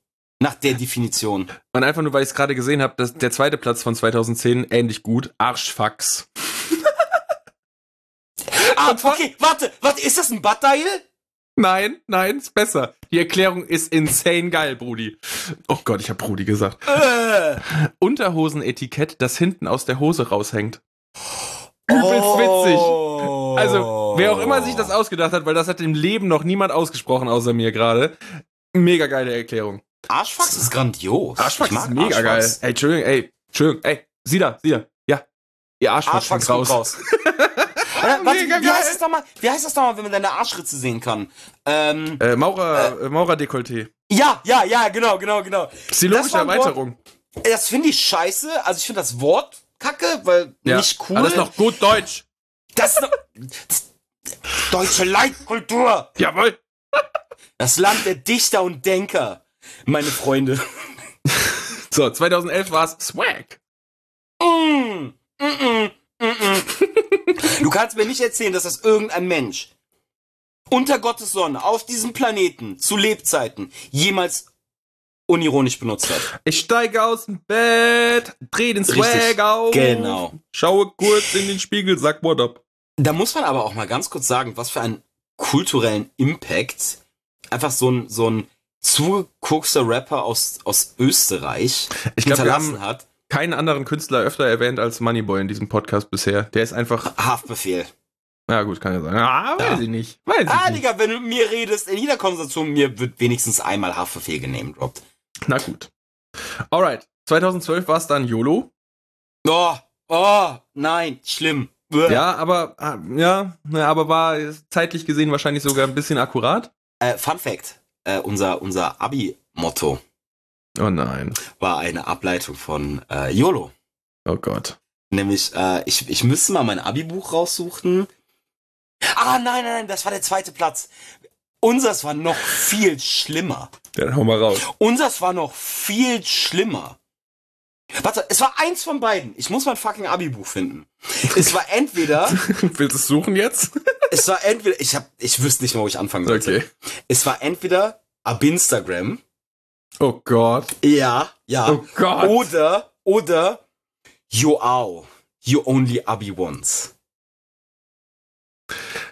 Nach der Definition. Und einfach nur, weil ich es gerade gesehen habe, dass der zweite Platz von 2010 ähnlich gut. Arschfax. Ah, okay, warte, warte, ist das ein Butteil? Nein, nein, ist besser. Die Erklärung ist insane geil, Brudi. Oh Gott, ich habe Brudi gesagt. Äh. Unterhosenetikett, das hinten aus der Hose raushängt. Übelst witzig. Oh. Also, wer auch immer sich das ausgedacht hat, weil das hat im Leben noch niemand ausgesprochen außer mir gerade. Mega geile Erklärung. Arschfax ist grandios. Arschfax ist mega Arschfax. geil. Ey, Entschuldigung, ey, Entschuldigung, ey, sieh da, sieh da. Ja. Ihr Arschfax, raus. raus. Oder, warte, wie heißt das nochmal? Wie heißt das nochmal, wenn man deine Arschritze sehen kann? Ähm, Äh, Maurer, äh, Maurer-Dekolleté. ja, ja, ja, genau, genau, genau. Ist die Das logische war ein Wort- Erweiterung. Das finde ich scheiße. Also ich finde das Wort kacke, weil nicht cool. Aber das ist noch gut Deutsch. Das ist noch, das, deutsche Leitkultur. Jawohl. Das Land der Dichter und Denker. Meine Freunde. So, 2011 war es Swag. Mm, mm, mm. Du kannst mir nicht erzählen, dass das irgendein Mensch unter Gottes Sonne auf diesem Planeten zu Lebzeiten jemals unironisch benutzt hat. Ich steige aus dem Bett, dreh den Swag Richtig, auf. genau. Schaue kurz in den Spiegel, sag what up. Da muss man aber auch mal ganz kurz sagen, was für einen kulturellen Impact einfach so ein, so ein zugeguckster Rapper aus, aus Österreich Ich glaube, wir hinterlassen haben hat. Keinen anderen Künstler öfter erwähnt als Moneyboy in diesem Podcast bisher. Der ist einfach, Haftbefehl. na gut, kann ja sein. Ah, weiß Ja. ich nicht. Weiß ich Ah, nicht. Digga, wenn du mit mir redest, in jeder Konversation mir wird wenigstens einmal Haftbefehl genamedroppt. Na gut. Alright. 2012 war es dann YOLO. Oh, oh, nein, schlimm. Ja, aber, ah, ja, aber war zeitlich gesehen wahrscheinlich sogar ein bisschen akkurat. Äh, Fun Fact: äh, Unser, unser Abi-Motto Oh nein. war eine Ableitung von äh, YOLO. Oh Gott. Nämlich, äh, ich, ich müsste mal mein Abi-Buch raussuchen. Ah, nein, nein, nein, das war der zweite Platz. Unseres war noch viel schlimmer. Dann hau mal raus. Unseres war noch viel schlimmer. Warte, es war eins von beiden. Ich muss mein fucking Abi-Buch finden. Es war entweder, Willst du es suchen jetzt? es war entweder, ich hab, ich wüsste nicht mehr, wo ich anfangen sollte. Okay. Es war entweder ab Instagram. Oh Gott. Ja, ja. Oh Gott. Oder, oder, you au. You only Abi once.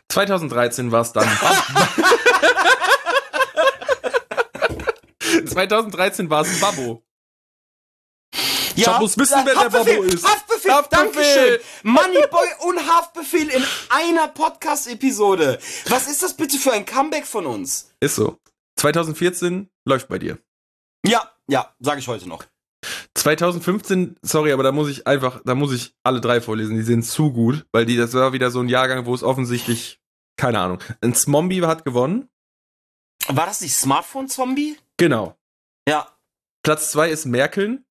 2013 war es dann. 2013 war es Babbo. Ich muss wissen, wer der Babbo ist. Haftbefehl, Haftbefehl. Dankeschön. Moneyboy und Haftbefehl in einer Podcast-Episode. Was ist das bitte für ein Comeback von uns? Ist so. 2014 läuft bei dir. Ja, ja, sage ich heute noch. 2015, sorry, aber da muss ich einfach, da muss ich alle drei vorlesen. Die sind zu gut, weil die, das war wieder so ein Jahrgang, wo es offensichtlich, keine Ahnung. Ein Zombie hat gewonnen. War das nicht Smartphone-Zombie? Genau. Ja. Platz zwei ist Merkeln.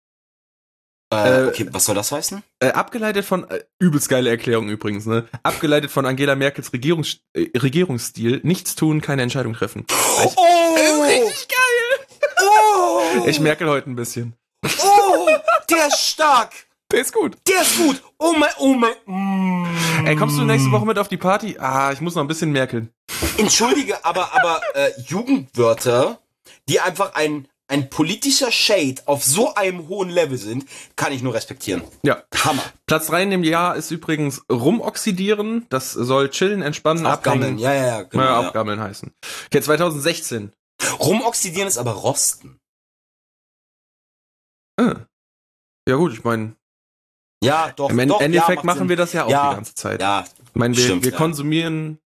Äh, Äh, okay, was soll das heißen? Äh, abgeleitet von, äh, übelst geile Erklärung übrigens, ne? Abgeleitet von Angela Merkels Regierungs äh, Regierungsstil. Nichts tun, keine Entscheidung treffen. Oh! richtig geil! Oh! Ich merkel heute ein bisschen. Oh! Der ist stark! Der ist gut. Der ist gut! Oh mein, oh mein. Mm. Ey, kommst du nächste Woche mit auf die Party? Ah, ich muss noch ein bisschen merkeln. Entschuldige, aber, aber äh, Jugendwörter, die einfach ein, ein politischer Shade auf so einem hohen Level sind, kann ich nur respektieren. Ja. Hammer. Platz 3 in dem Jahr ist übrigens rumoxidieren. Das soll chillen, entspannen, Abgammeln. abhängen. Ja, ja, ja. Genau, ja, ja. abgammeln heißen. Okay, 2016. Rumoxidieren ist aber Rosten. Ah. Ja gut, ich meine, Ja, doch. im doch, Endeffekt ja, machen Sinn. wir das ja auch Ja. die ganze Zeit. Ja, Ich meine, wir, Stimmt, wir konsumieren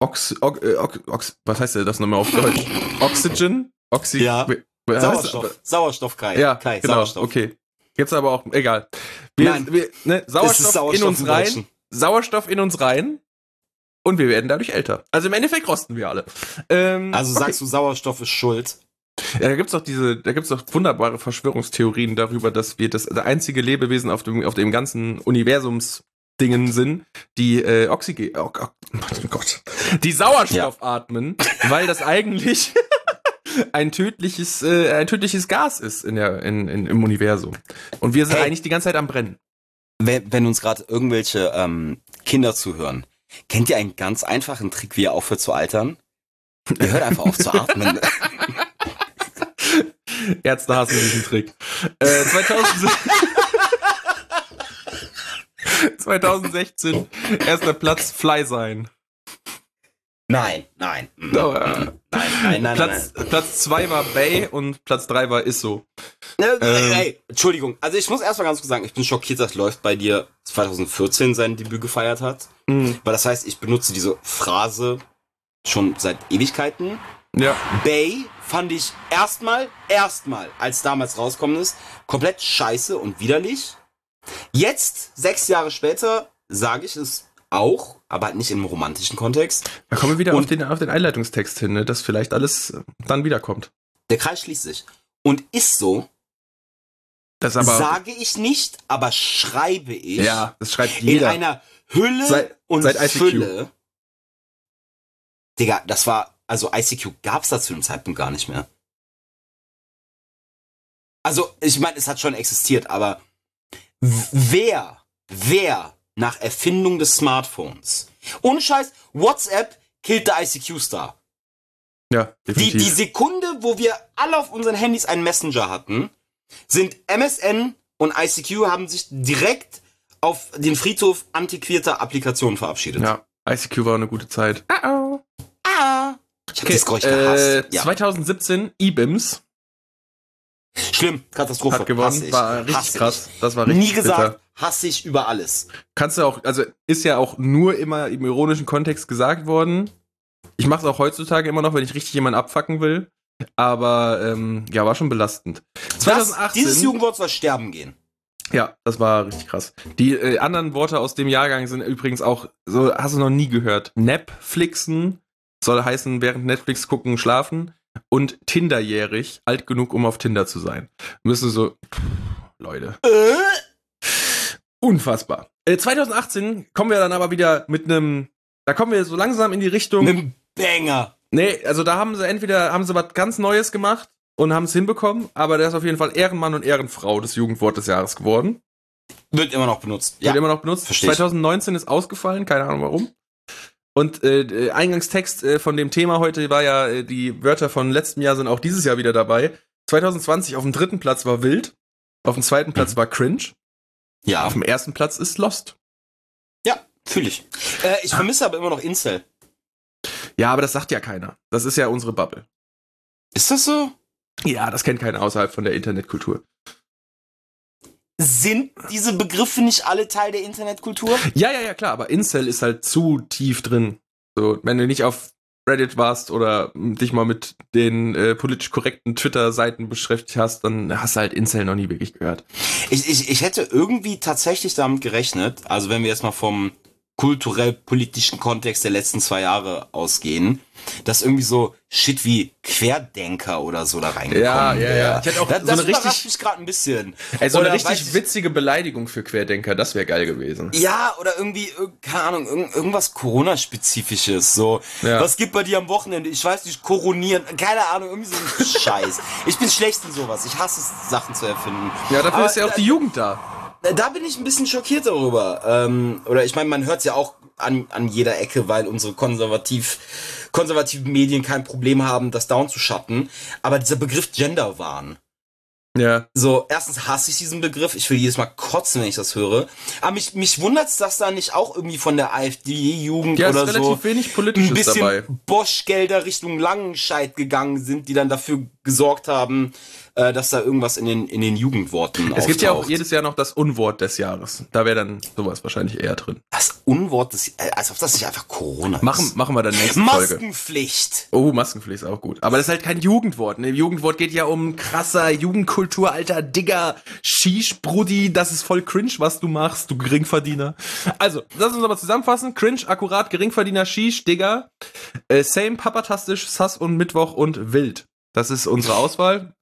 Ox, Ox, äh, Ox, Ox, was heißt das nochmal auf Deutsch? Oxygen? Oxy Ja. Sauerstoff. Sauerstoff, Kai. Ja, Kai, genau, Sauerstoff. okay. Jetzt aber auch, egal. Wir, Nein. wir, ne, Sauerstoff, Sauerstoff in uns rein. Sauerstoff in uns rein und wir werden dadurch älter. Also im Endeffekt rosten wir alle. Ähm, Also okay. sagst du, Sauerstoff ist schuld? Ja, da gibt's doch diese, da gibt's doch wunderbare Verschwörungstheorien darüber, dass wir das, das einzige Lebewesen auf dem, auf dem ganzen Universumsdingen sind, die äh, Oxygen, oh, Gott, oh Gott, die Sauerstoff atmen, weil das eigentlich ein tödliches, äh, ein tödliches Gas ist in der, in, in, im Universum. Und wir sind Hey. eigentlich die ganze Zeit am Brennen. Wenn, wenn uns gerade irgendwelche ähm, Kinder zuhören, kennt ihr einen ganz einfachen Trick, wie ihr aufhört zu altern? Ihr hört einfach auf zu atmen. Ärzte hassen diesen Trick. Äh, 2000 2016, erster Platz, Fly sein. Nein, nein. mm, Aber, mm, Nein, nein, nein, Platz, Platz zwei war Bay und Platz drei war Isso. nein. Äh, ähm, ey, Entschuldigung, also ich muss erstmal ganz kurz sagen, ich bin schockiert, dass Läuft bei dir 2014 sein Debüt gefeiert hat. Mhm. Weil das heißt, ich benutze diese Phrase schon seit Ewigkeiten. Ja. Bay fand ich erstmal, erstmal, als damals rauskommen ist, komplett scheiße und widerlich. Jetzt, sechs Jahre später, sage ich es auch, aber halt nicht im romantischen Kontext. Da kommen wir wieder auf den, auf den Einleitungstext hin, ne, dass vielleicht alles äh, dann wiederkommt. Der Kreis schließt sich. Und ist so, Das aber. sage ich nicht, aber schreibe ich ja, das schreibt in jeder. einer Hülle Seit- und seit ICQ. Fülle. Digga, das war, also ICQ gab's da zu dem Zeitpunkt gar nicht mehr. Also, ich meine, es hat schon existiert, aber wer, wer nach Erfindung des Smartphones, ohne Scheiß, WhatsApp killt der ICQ-Star. ja, Die, definitiv. die Sekunde, wo wir alle auf unseren Handys einen Messenger hatten, sind MSN und ICQ haben sich direkt auf den Friedhof antiquierter Applikationen verabschiedet. ja, ICQ war eine gute Zeit. Ah. Ich hab Okay, das Geräusch äh, gehasst. Ja. 2017, E-Bims Schlimm, Katastrophe. hat gewonnen, Hasse ich. war richtig Hasse krass. Das war Ich. richtig Nie gesagt, bitter. hasse ich über alles. Kannst du auch, also ist ja auch nur immer im ironischen Kontext gesagt worden. Ich mache es auch heutzutage immer noch, wenn ich richtig jemanden abfacken will. Aber ähm, ja, war schon belastend. Das, 2018. dieses Jugendwort soll sterben gehen. Ja, das war richtig krass. Die äh, anderen Worte aus dem Jahrgang sind übrigens auch, so hast du noch nie gehört. Netflixen soll heißen, während Netflix gucken, schlafen. Und Tinderjährig, alt genug, um auf Tinder zu sein. Müssen so, pff, Leute. Äh? Unfassbar. Äh, 2018 kommen wir dann aber wieder mit einem, da kommen wir so langsam in die Richtung. Mit einem Banger. Nee, also da haben sie entweder haben sie was ganz Neues gemacht und haben es hinbekommen, aber der ist auf jeden Fall Ehrenmann und Ehrenfrau des Jugendwort des Jahres geworden. Wird immer noch benutzt. Wird Ja. immer noch benutzt. Versteh ich. 2019 ist ausgefallen, keine Ahnung warum. Und äh, äh, Eingangstext äh, von dem Thema heute war ja, äh, die Wörter von letztem Jahr sind auch dieses Jahr wieder dabei. 2020 auf dem dritten Platz war wild, auf dem zweiten Platz Mhm. war cringe, Ja, auf dem ersten Platz ist Lost. ja fühle ich. Äh, ich vermisse aber immer noch Incel. Ja, aber das sagt ja keiner. Das ist ja unsere Bubble. Ist das so? Ja, das kennt keiner außerhalb von der Internetkultur. Sind diese Begriffe nicht alle Teil der Internetkultur? Ja, ja, ja, klar, aber Incel ist halt zu tief drin. So, wenn du nicht auf Reddit warst oder m, dich mal mit den äh, politisch korrekten Twitter-Seiten beschäftigt hast, dann hast du halt Incel noch nie wirklich gehört. Ich, ich, ich hätte irgendwie tatsächlich damit gerechnet, also wenn wir jetzt mal vom kulturell-politischen Kontext der letzten zwei Jahre ausgehen, dass irgendwie so Shit wie Querdenker oder so da reingekommen Ja, ja, ja. Ich hätte auch das, so das eine überrascht richtig- mich gerade ein bisschen. Ey, so eine Oder richtig weiß ich- witzige Beleidigung für Querdenker, das wäre geil gewesen. Ja, oder irgendwie, irg- keine Ahnung, irg- irgendwas Corona-spezifisches. So, Ja. was gibt bei dir am Wochenende? Ich weiß nicht, koronieren. Keine Ahnung, irgendwie so ein Scheiß. Ich bin schlecht in sowas. Ich hasse es, Sachen zu erfinden. Ja, dafür Aber ist ja auch die Jugend da. Da, bin ich ein bisschen schockiert darüber. Ähm, oder ich meine, man hört es ja auch an, an jeder Ecke, weil unsere konservativ konservative Medien kein Problem haben, das down zu schatten. Aber dieser Begriff Genderwahn. Ja. So, erstens hasse ich diesen Begriff. Ich will jedes Mal kotzen, wenn ich das höre. Aber mich, mich wundert's, dass da nicht auch irgendwie von der AfD-Jugend Ja, oder ist relativ so wenig ein Politisches bisschen dabei. Bosch-Gelder Richtung Langenscheid gegangen sind, die dann dafür gesorgt haben, äh, dass da irgendwas in den, in den Jugendworten Es gibt ja auch auftaucht. jedes Jahr noch das Unwort des Jahres. Da wäre dann sowas wahrscheinlich eher drin. Das Unwort des, äh, als ob das nicht einfach Corona Machen, ist. machen wir dann nächste Folge. Maskenpflicht. Oh, Maskenpflicht ist auch gut. Aber das ist halt kein Jugendwort. Ne? Jugendwort geht ja um krasser Jugendkultur, alter Digger, Shish, Brudi, das ist voll cringe, was du machst, du Geringverdiener. Also, lass uns aber zusammenfassen. Cringe, akkurat, Geringverdiener, Shish, Digger, äh, Same, Papatastisch, Sass und Mittwoch und Wild. Das ist unsere Auswahl.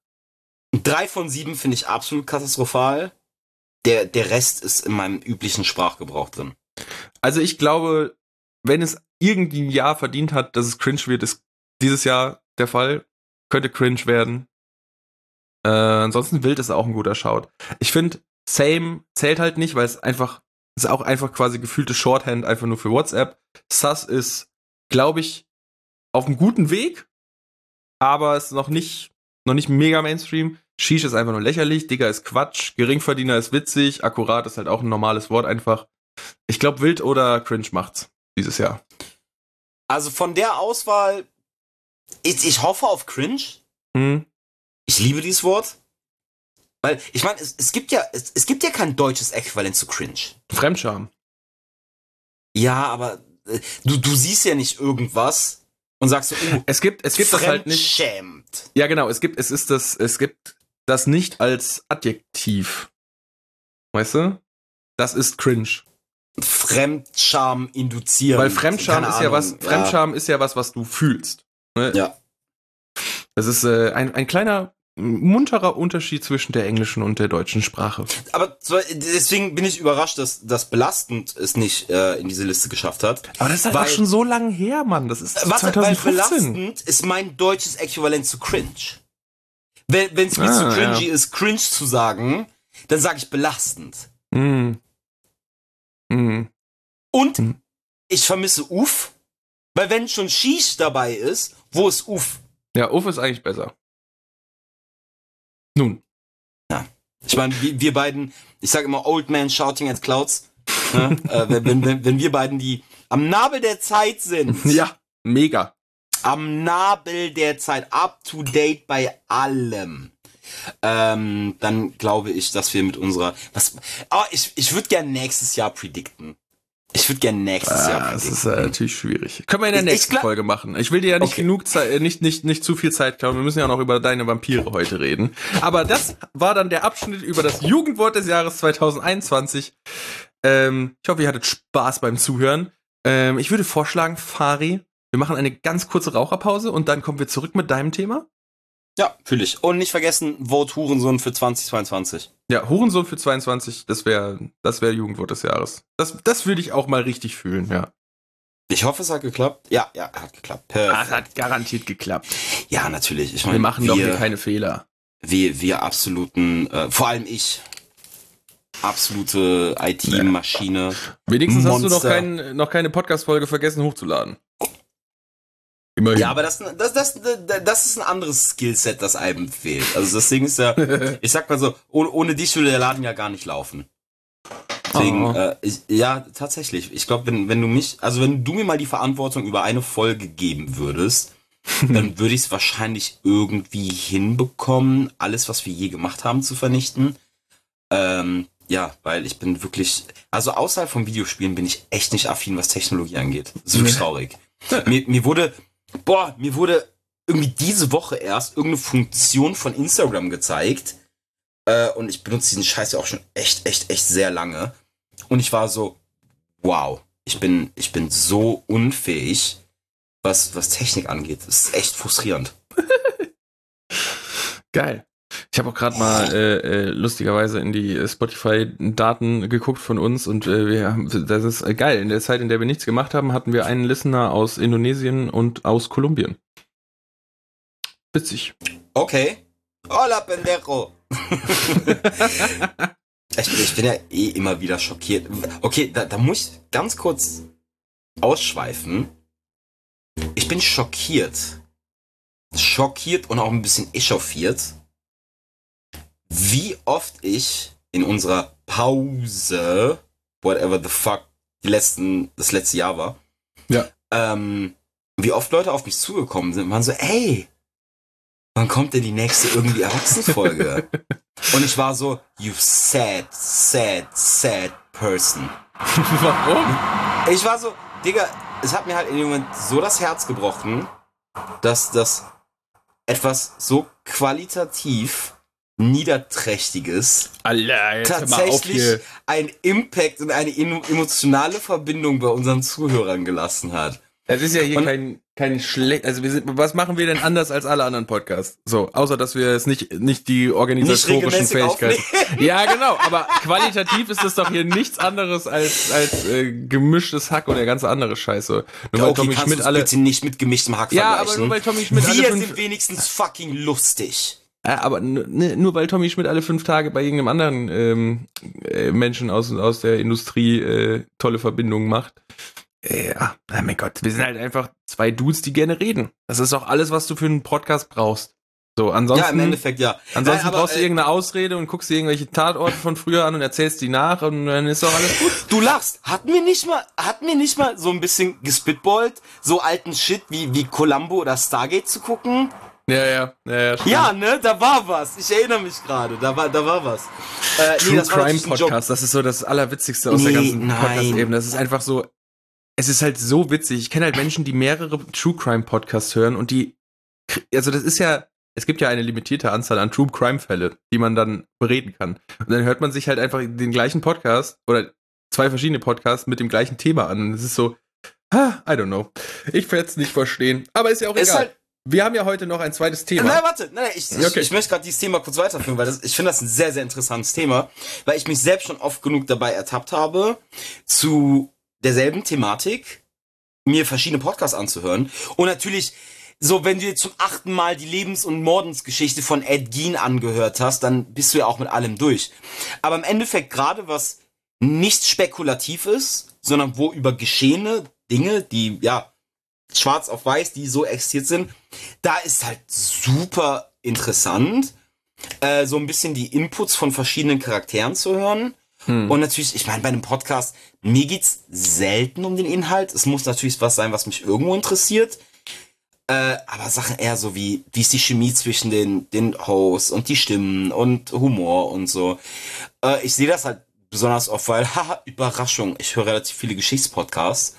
Drei von sieben finde ich absolut katastrophal. Der, der Rest ist in meinem üblichen Sprachgebrauch drin. Also ich glaube, wenn es irgendwie ein Jahr verdient hat, dass es cringe wird, ist dieses Jahr der Fall. Könnte cringe werden. Äh, ansonsten wild ist auch ein guter Shout. Ich finde, Same zählt halt nicht, weil es einfach, ist auch einfach quasi gefühlte Shorthand einfach nur für WhatsApp. Sus ist, glaube ich, auf einem guten Weg, aber ist noch nicht, noch nicht mega Mainstream. Shish ist einfach nur lächerlich, Digger ist Quatsch, Geringverdiener ist witzig, akkurat ist halt auch ein normales Wort einfach. Ich glaube, wild oder cringe macht's dieses Jahr. Also von der Auswahl, ich, ich hoffe auf Cringe. Hm? Ich liebe dieses Wort. Weil, ich meine, es, es gibt ja, es, es gibt ja kein deutsches Äquivalent zu Cringe. Fremdscham. Ja, aber äh, du, du siehst ja nicht irgendwas und sagst so, uh, Es gibt, es gibt das halt nicht. Fremdschämt. Ja, genau, es gibt, es ist das, es gibt das nicht als Adjektiv. Weißt du? Das ist cringe. Fremdscham induzieren. Weil Fremdscham Keine ist ja was, Fremdscham ist ja was, was du fühlst. Ne? Ja. Das ist äh, ein, ein kleiner, munterer Unterschied zwischen der englischen und der deutschen Sprache. Aber deswegen bin ich überrascht, dass das belastend es nicht äh, in diese Liste geschafft hat. Aber das ist halt Weil- auch schon so lange her, Mann. Das ist weil 2015. belastend ist mein deutsches Äquivalent zu cringe. Wenn es mir Ah, zu cringy ja. ist, cringe zu sagen, dann sage ich belastend. Mm. Mm. Und Hm. ich vermisse Uff, weil wenn schon Shish dabei ist, wo ist Uff? Ja, Uff ist eigentlich besser. Nun. Ich meine, wir, beiden, ich sage immer Old Man Shouting at Clouds. Ne? äh, wenn, wenn, wenn, wenn wir beiden die am Nabel der Zeit sind, Ja, mega. am Nabel der Zeit, up to date bei allem, ähm, dann glaube ich, dass wir mit unserer, was, oh, ich, ich würde gern nächstes Jahr predikten. Ich würde gern nächstes Jahr Ah, das predikten. ist äh, natürlich schwierig. Können wir in der Ich- ich nächsten glaub- Folge machen. Ich will dir ja nicht Okay. genug Zeit, äh, nicht, nicht, nicht zu viel Zeit klauen. Wir müssen ja auch noch über deine Vampire heute reden. Aber das war dann der Abschnitt über das Jugendwort des Jahres 2021. Ähm, ich hoffe, ihr hattet Spaß beim Zuhören. Ähm, ich würde vorschlagen, Fari, wir machen eine ganz kurze Raucherpause und dann kommen wir zurück mit deinem Thema. Ja, fühle ich. Und nicht vergessen, Vote Hurensohn für 2022. Ja, Hurensohn für 22, das wäre das wär Jugendwort des Jahres. Das, das würde ich auch mal richtig fühlen, ja. Ich hoffe, es hat geklappt. Ja, ja, hat geklappt. Perfekt. hat garantiert geklappt. Ja, natürlich. Ich meine, Wir machen wir, doch hier keine Fehler. wir, wir absoluten, äh, vor allem ich, absolute IT-Maschine. Wenigstens hast du noch, Monster. kein, noch keine Podcast-Folge vergessen hochzuladen. Immerhin. Ja, aber das, das, das, das ist ein anderes Skillset, das einem fehlt. Also das Ding ist ja, ich sag mal so, ohne, ohne dich würde der Laden ja gar nicht laufen. Deswegen, Oh. äh, ich, ja, tatsächlich. Ich glaube, wenn, wenn du mich, also wenn du mir mal die Verantwortung über eine Folge geben würdest, dann würde ich es wahrscheinlich irgendwie hinbekommen, alles, was wir je gemacht haben, zu vernichten. Ähm, ja, weil ich bin wirklich, also außerhalb von Videospielen bin ich echt nicht affin, was Technologie angeht. Das ist wirklich traurig. Mir, mir wurde, boah, mir wurde irgendwie diese Woche erst irgendeine Funktion von Instagram gezeigt. Äh, und ich benutze diesen Scheiß ja auch schon echt, echt, echt sehr lange. Und ich war so, wow, ich bin, ich bin so unfähig, was, was Technik angeht. Das ist echt frustrierend. Geil. Ich habe auch gerade mal äh, äh, lustigerweise in die äh, Spotify-Daten geguckt von uns und äh, wir haben, das ist äh, geil. In der Zeit, in der wir nichts gemacht haben, hatten wir einen Listener aus Indonesien und aus Kolumbien. Witzig. Okay. Hola, pendejo. ich, bin, ich bin ja eh immer wieder schockiert. Okay, da, da muss ich ganz kurz ausschweifen. ich bin schockiert. Schockiert und auch ein bisschen echauffiert, wie oft ich in unserer Pause, whatever the fuck, die letzten, das letzte Jahr war, Ja. ähm, wie oft Leute auf mich zugekommen sind und waren so, ey, wann kommt denn die nächste irgendwie Erwachsenenfolge? und ich war so, you sad, sad, sad person. Warum? Ich war so, Digga, es hat mir halt in dem Moment so das Herz gebrochen, dass das etwas so qualitativ niederträchtiges Alter, tatsächlich einen Impact und eine emo- emotionale Verbindung bei unseren Zuhörern gelassen hat. Es ist ja hier Und- kein, kein schlecht, also wir sind, was machen wir denn anders als alle anderen Podcasts? So, außer dass wir es nicht, nicht die Nicht organisatorischen regelmäßig Fähigkeiten. aufnehmen. Ja, genau, aber qualitativ ist das doch hier nichts anderes als, als äh, gemischtes Hack und der ganze andere Scheiße. Nur weil okay, Tommy Schmidt alle. bitte nicht mit gemischtem Hack Ja, aber vergleichen. nur weil Tommy Schmidt alle Wir fünf, sind wenigstens fucking lustig. Äh, aber nur, ne, nur weil Tommy Schmidt alle fünf Tage bei irgendeinem anderen ähm, äh, Menschen aus, aus der Industrie äh, tolle Verbindungen macht. Äh, Ja, oh mein Gott, wir sind halt einfach zwei Dudes, die gerne reden. Das ist auch alles, was du für einen Podcast brauchst. So, ansonsten. ja, im Endeffekt ja. Ansonsten Nein, aber, brauchst du äh, irgendeine Ausrede und guckst dir irgendwelche Tatorte von früher an und erzählst die nach und dann ist doch alles gut. Du lachst. Hatten wir nicht mal, hatten wir nicht mal so ein bisschen gespitballt, so alten Shit wie, wie Columbo oder Stargate zu gucken? Ja, ja, ja, ja. Ja, ne, da war was. Ich erinnere mich gerade. Da war, da war was. Äh, True das war Crime. Podcast, das ist so das Allerwitzigste aus der Nee, ganzen nein. Podcast-Ebene. Das ist einfach so, es ist halt so witzig. Ich kenne halt Menschen, die mehrere True Crime Podcasts hören und die, also das ist ja, es gibt ja eine limitierte Anzahl an True Crime Fälle, die man dann bereden kann. Und dann hört man sich halt einfach den gleichen Podcast oder zwei verschiedene Podcasts mit dem gleichen Thema an. Es ist so, ah, I don't know. Ich werde es nicht verstehen. Aber ist ja auch Ist egal. halt- Wir haben ja heute noch ein zweites Thema. Nein, warte, nein, ich, ich, Okay. ich möchte gerade dieses Thema kurz weiterführen, weil das, ich finde das ein sehr, sehr interessantes Thema, weil ich mich selbst schon oft genug dabei ertappt habe, zu derselben Thematik mir verschiedene Podcasts anzuhören. Und natürlich, so, wenn du jetzt zum achten Mal die Lebens- und Mordensgeschichte von Ed Gein angehört hast, dann bist du ja auch mit allem durch. Aber im Endeffekt gerade was nicht spekulativ ist, sondern wo über geschehene Dinge, die, ja, schwarz auf weiß, die so existiert sind, da ist halt super interessant, äh, so ein bisschen die Inputs von verschiedenen Charakteren zu hören. Hm. Und natürlich, ich meine, bei einem Podcast, mir geht's selten um den Inhalt. Es muss natürlich was sein, was mich irgendwo interessiert. Äh, aber Sachen eher so wie, wie ist die Chemie zwischen den, den Hosts und die Stimmen und Humor und so. Äh, ich sehe das halt besonders oft, weil, haha, Überraschung, ich höre relativ viele Geschichtspodcasts.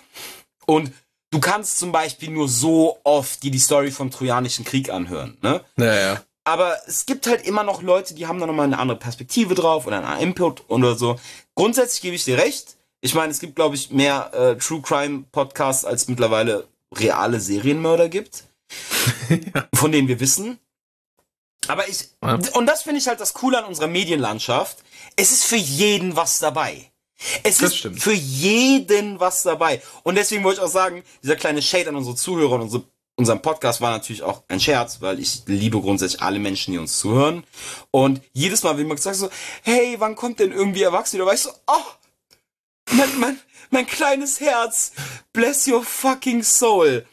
Und du kannst zum Beispiel nur so oft dir die Story vom Trojanischen Krieg anhören, ne? Naja. Aber es gibt halt immer noch Leute, die haben da nochmal eine andere Perspektive drauf oder einen Input oder so. Grundsätzlich gebe ich dir recht. Ich meine, es gibt, glaube ich, mehr äh, True Crime Podcasts, als mittlerweile reale Serienmörder gibt. Von denen wir wissen. Aber ich, Ja. und das finde ich halt das Coole an unserer Medienlandschaft. Es ist für jeden was dabei. Es Das ist stimmt. für jeden was dabei. Und deswegen wollte ich auch sagen, dieser kleine Shade an unsere Zuhörer und unsere, unseren Podcast war natürlich auch ein Scherz, weil ich liebe grundsätzlich alle Menschen, die uns zuhören. Und jedes Mal, wenn man gesagt so, hey, wann kommt denn irgendwie Erwachsene? Da war ich so, oh, mein, mein, mein kleines Herz, bless your fucking soul.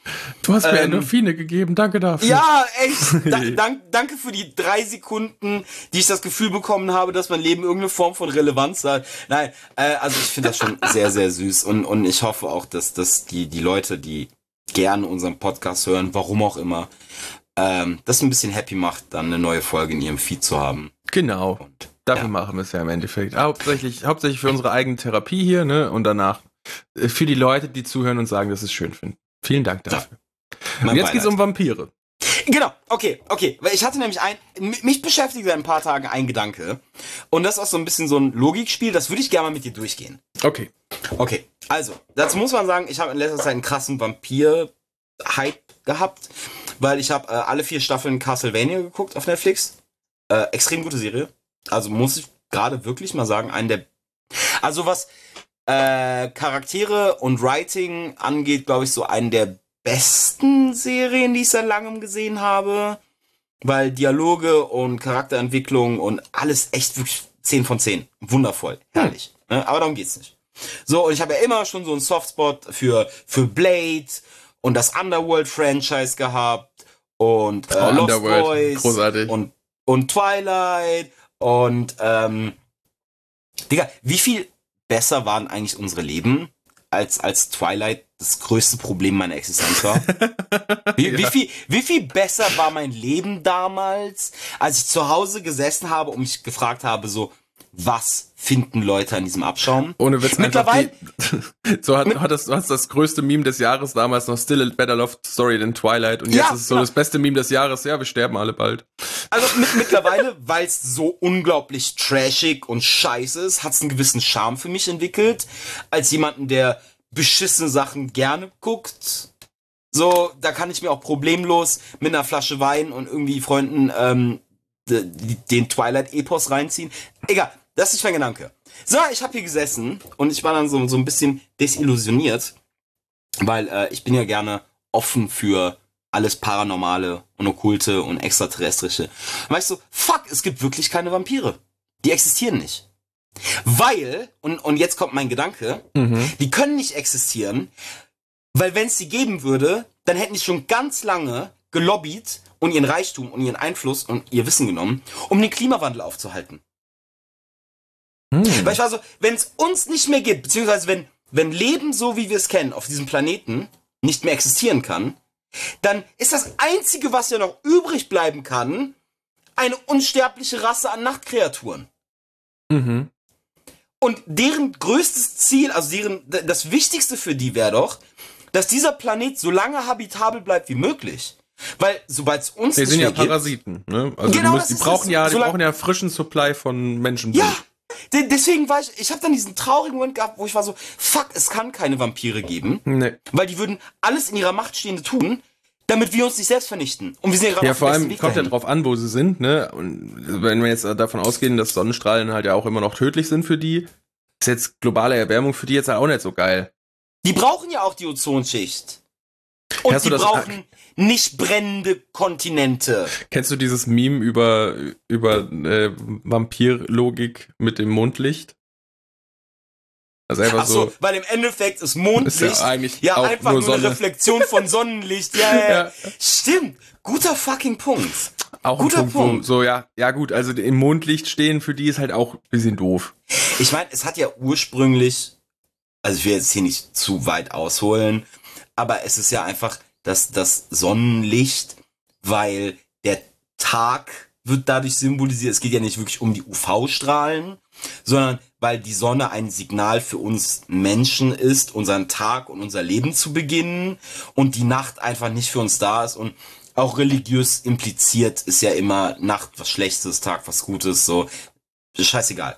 Du hast mir Ähm, Endorphine gegeben, danke dafür. Ja, echt. Da, dank, danke für die drei Sekunden, die ich das Gefühl bekommen habe, dass mein Leben irgendeine Form von Relevanz hat. Nein, äh, also ich finde das schon sehr, sehr süß und, und ich hoffe auch, dass, dass die, die Leute, die gerne unseren Podcast hören, warum auch immer, ähm, das ein bisschen happy macht, dann eine neue Folge in ihrem Feed zu haben. Genau. Und Dafür Ja. machen wir es ja im Endeffekt. Hauptsächlich, hauptsächlich für unsere eigene Therapie hier, ne? Und danach äh, für die Leute, die zuhören und sagen, dass sie es schön finden. Vielen Dank dafür. mein Und jetzt geht's Beileid. um Vampire. Genau, okay, okay. Weil ich hatte nämlich ein, mich beschäftigt seit ein paar Tagen ein Gedanke. Und das ist auch so ein bisschen so ein Logikspiel, das würde ich gerne mal mit dir durchgehen. Okay. Okay, also, dazu muss man sagen, ich habe in letzter Zeit einen krassen Vampir-Hype gehabt, weil ich habe äh, alle vier Staffeln Castlevania geguckt auf Netflix. Äh, extrem gute Serie. Also muss ich gerade wirklich mal sagen, einen der... Also was äh, Charaktere und Writing angeht, glaube ich, so einen der besten Serien, die ich seit langem gesehen habe. Weil Dialoge und Charakterentwicklung und alles echt wirklich 10 von 10. Wundervoll. Herrlich. Ne? Aber darum geht's nicht. So, und ich habe ja immer schon so einen Softspot für, für Blade und das Underworld-Franchise gehabt und äh, Oh, Lost Underworld, Boys großartig. und, und Twilight und ähm, Digga, wie viel besser waren eigentlich unsere Leben, als, als Twilight das größte Problem meiner Existenz war? Wie, wie, Ja. viel, wie viel besser war mein Leben damals, als ich zu Hause gesessen habe und mich gefragt habe, so, was finden Leute an diesem Abschaum? Ohne Witz Mittlerweile- die, so hat, hat das, du hast das größte Meme des Jahres damals noch Still a Better Love Story than Twilight und Ja, jetzt ist es so ja. das beste Meme des Jahres. Ja, wir sterben alle bald. Also mit, mittlerweile, weil es so unglaublich trashig und scheiße ist, hat es einen gewissen Charme für mich entwickelt. Als jemanden, der beschissene Sachen gerne guckt. So, da kann ich mir auch problemlos mit einer Flasche Wein und irgendwie Freunden ähm, den Twilight-Epos reinziehen. Egal, das ist nicht mein Gedanke. So, ich habe hier gesessen und ich war dann so, so ein bisschen desillusioniert, weil äh, ich bin ja gerne offen für alles Paranormale und Okkulte und Extraterrestrische. Weißt du, fuck, es gibt wirklich keine Vampire. Die existieren nicht. Weil, und, und jetzt kommt mein Gedanke, Mhm. die können nicht existieren, weil wenn es sie geben würde, dann hätten die schon ganz lange gelobbyt und ihren Reichtum und ihren Einfluss und ihr Wissen genommen, um den Klimawandel aufzuhalten. Hm. Weil ich war so, wenn es uns nicht mehr gibt, beziehungsweise wenn, wenn Leben so wie wir es kennen auf diesem Planeten nicht mehr existieren kann, dann ist das Einzige, was ja noch übrig bleiben kann, eine unsterbliche Rasse an Nachtkreaturen. Mhm. Und deren größtes Ziel, also deren, das Wichtigste für die wäre doch, dass dieser Planet so lange habitabel bleibt wie möglich. Weil sobald es uns Die nicht sind mehr ja gibt, Parasiten, ne? Also Genau, die, müssen, die brauchen ja, die brauchen ja frischen Supply von Menschen. Ja, deswegen war ich, ich habe dann diesen traurigen Moment gehabt, wo ich war so, fuck, es kann keine Vampire geben, Nee. weil die würden alles in ihrer Macht Stehende tun, damit wir uns nicht selbst vernichten. Und wir sind ja gerade Ja, vor allem Weg kommt ja dahin. drauf an, wo sie sind, ne? Und wenn wir jetzt davon ausgehen, dass Sonnenstrahlen halt ja auch immer noch tödlich sind für die, ist jetzt globale Erwärmung für die jetzt auch nicht so geil. Die brauchen ja auch die Ozonschicht. Und Hast die brauchen nicht brennende Kontinente. Kennst du dieses Meme über, über äh, Vampirlogik mit dem Mondlicht? Also einfach Ach so, so, weil im Endeffekt ist ist Mondlicht ja eigentlich ja auch einfach nur nur, eine. Reflexion von Sonnenlicht. Ja, ja, ja. Ja. Stimmt. Guter fucking Punkt. Auch ein Guter Punkt, Punkt. so, ja, ja gut, also im Mondlicht stehen für die ist halt auch ein bisschen doof. Ich meine, es hat ja ursprünglich, also ich will jetzt hier nicht zu weit ausholen, aber es ist ja einfach das, das Sonnenlicht, weil der Tag wird dadurch symbolisiert. Es geht ja nicht wirklich um die UV-Strahlen, sondern weil die Sonne ein Signal für uns Menschen ist, unseren Tag und unser Leben zu beginnen und die Nacht einfach nicht für uns da ist und auch religiös impliziert ist ja immer Nacht was Schlechtes, Tag was Gutes, so. Scheißegal.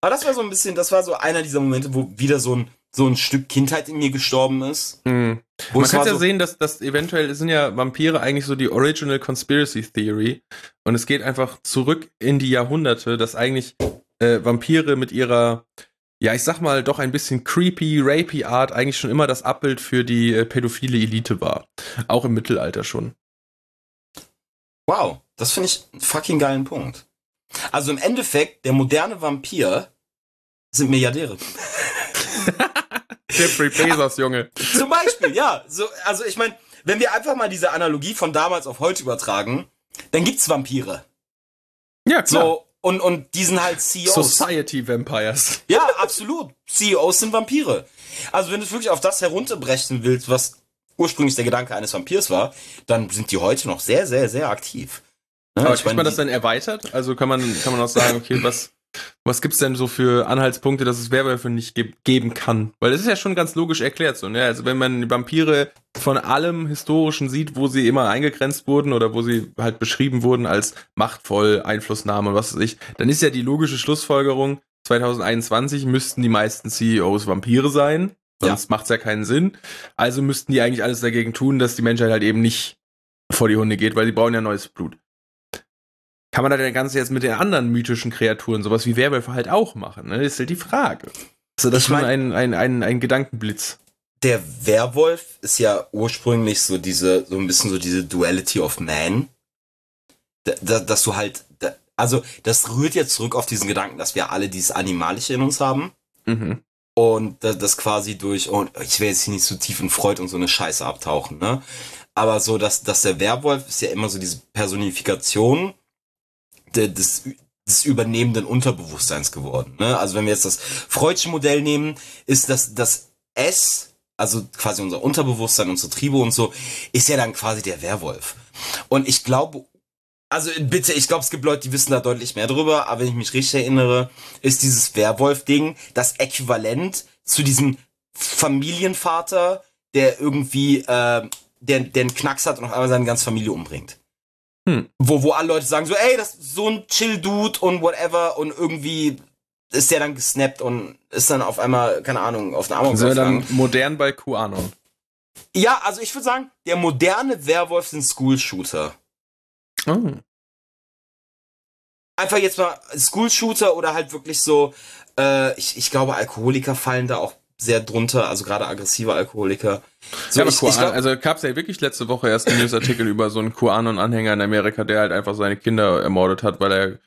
Aber das war so ein bisschen, das war so einer dieser Momente, wo wieder so ein, so ein Stück Kindheit in mir gestorben ist. Hm. Wo Man kann ja so, sehen, dass das eventuell sind ja Vampire eigentlich so die Original Conspiracy Theory. Und es geht einfach zurück in die Jahrhunderte, dass eigentlich äh, Vampire mit ihrer, ja, ich sag mal, doch ein bisschen creepy, rapey Art eigentlich schon immer das Abbild für die äh, pädophile Elite war. Auch im Mittelalter schon. wow, das finde ich einen fucking geilen Punkt. Also im Endeffekt, der moderne Vampir sind Milliardäre. Jeffrey Bezos, Junge. Zum Beispiel, ja. So, also ich meine, wenn wir einfach mal diese Analogie von damals auf heute übertragen, dann gibt's Vampire. Ja, klar. So, und, und die sind halt CEOs. Society Vampires. Ja, absolut. CEOs sind Vampire. Also wenn du es wirklich auf das herunterbrechen willst, was ursprünglich der Gedanke eines Vampirs war, dann sind die heute noch sehr, sehr, sehr aktiv. Ne, Aber ich meine, man das dann erweitert? Also kann man, kann man auch sagen, okay, was, was gibt's denn so für Anhaltspunkte, dass es Werwölfe nicht ge geben kann? Weil das ist ja schon ganz logisch erklärt so, ne? Also wenn man die Vampire von allem Historischen sieht, wo sie immer eingegrenzt wurden oder wo sie halt beschrieben wurden als machtvoll, Einflussnahme und was weiß ich, dann ist ja die logische Schlussfolgerung, 2021 müssten die meisten CEOs Vampire sein, sonst macht's ja keinen Sinn. Also müssten die eigentlich alles dagegen tun, dass die Menschheit halt eben nicht vor die Hunde geht, weil die brauchen ja neues Blut. Kann man das Ganze jetzt mit den anderen mythischen Kreaturen, sowas wie Werwölfe halt auch machen? Ne? ist halt die Frage. Also das ist schon ein, ein, ein, ein Gedankenblitz. der Werwolf ist ja ursprünglich so diese, so ein bisschen so diese Duality of Man. Da, da, dass du halt, da, also das rührt jetzt zurück auf diesen Gedanken, dass wir alle dieses Animalische in uns haben. Mhm. Und das quasi durch, und ich will jetzt hier nicht zu so tief in Freud und so eine Scheiße abtauchen, ne? Aber so, dass, dass der Werwolf ist ja immer so diese Personifikation des, des übernehmenden Unterbewusstseins geworden. Ne? Also wenn wir jetzt das Freudsche Modell nehmen, ist das, das S, also quasi unser Unterbewusstsein, unsere Triebe und so, ist ja dann quasi der Werwolf. Und ich glaube, also bitte, ich glaube, es gibt Leute, die wissen da deutlich mehr drüber, aber wenn ich mich richtig erinnere, ist dieses Werwolf-Ding das Äquivalent zu diesem Familienvater, der irgendwie, äh, der, der einen Knacks hat und auf einmal seine ganze Familie umbringt. Hm. Wo, wo alle Leute sagen so, ey, das ist so ein Chill-Dude und whatever und irgendwie ist der dann gesnappt und ist dann auf einmal, keine Ahnung, auf den Arm Sind wir dann modern bei QAnon? Ja, also ich würde sagen, der moderne Werwolf sind School-Shooter. Oh. Einfach jetzt mal School-Shooter oder halt wirklich so, äh, ich, ich glaube, Alkoholiker fallen da auch sehr drunter, also gerade aggressive Alkoholiker. So, ja, aber ich, ich glaub, also gab es ja wirklich letzte Woche erst einen Newsartikel über so einen QAnon-Anhänger in Amerika, der halt einfach seine Kinder ermordet hat, weil er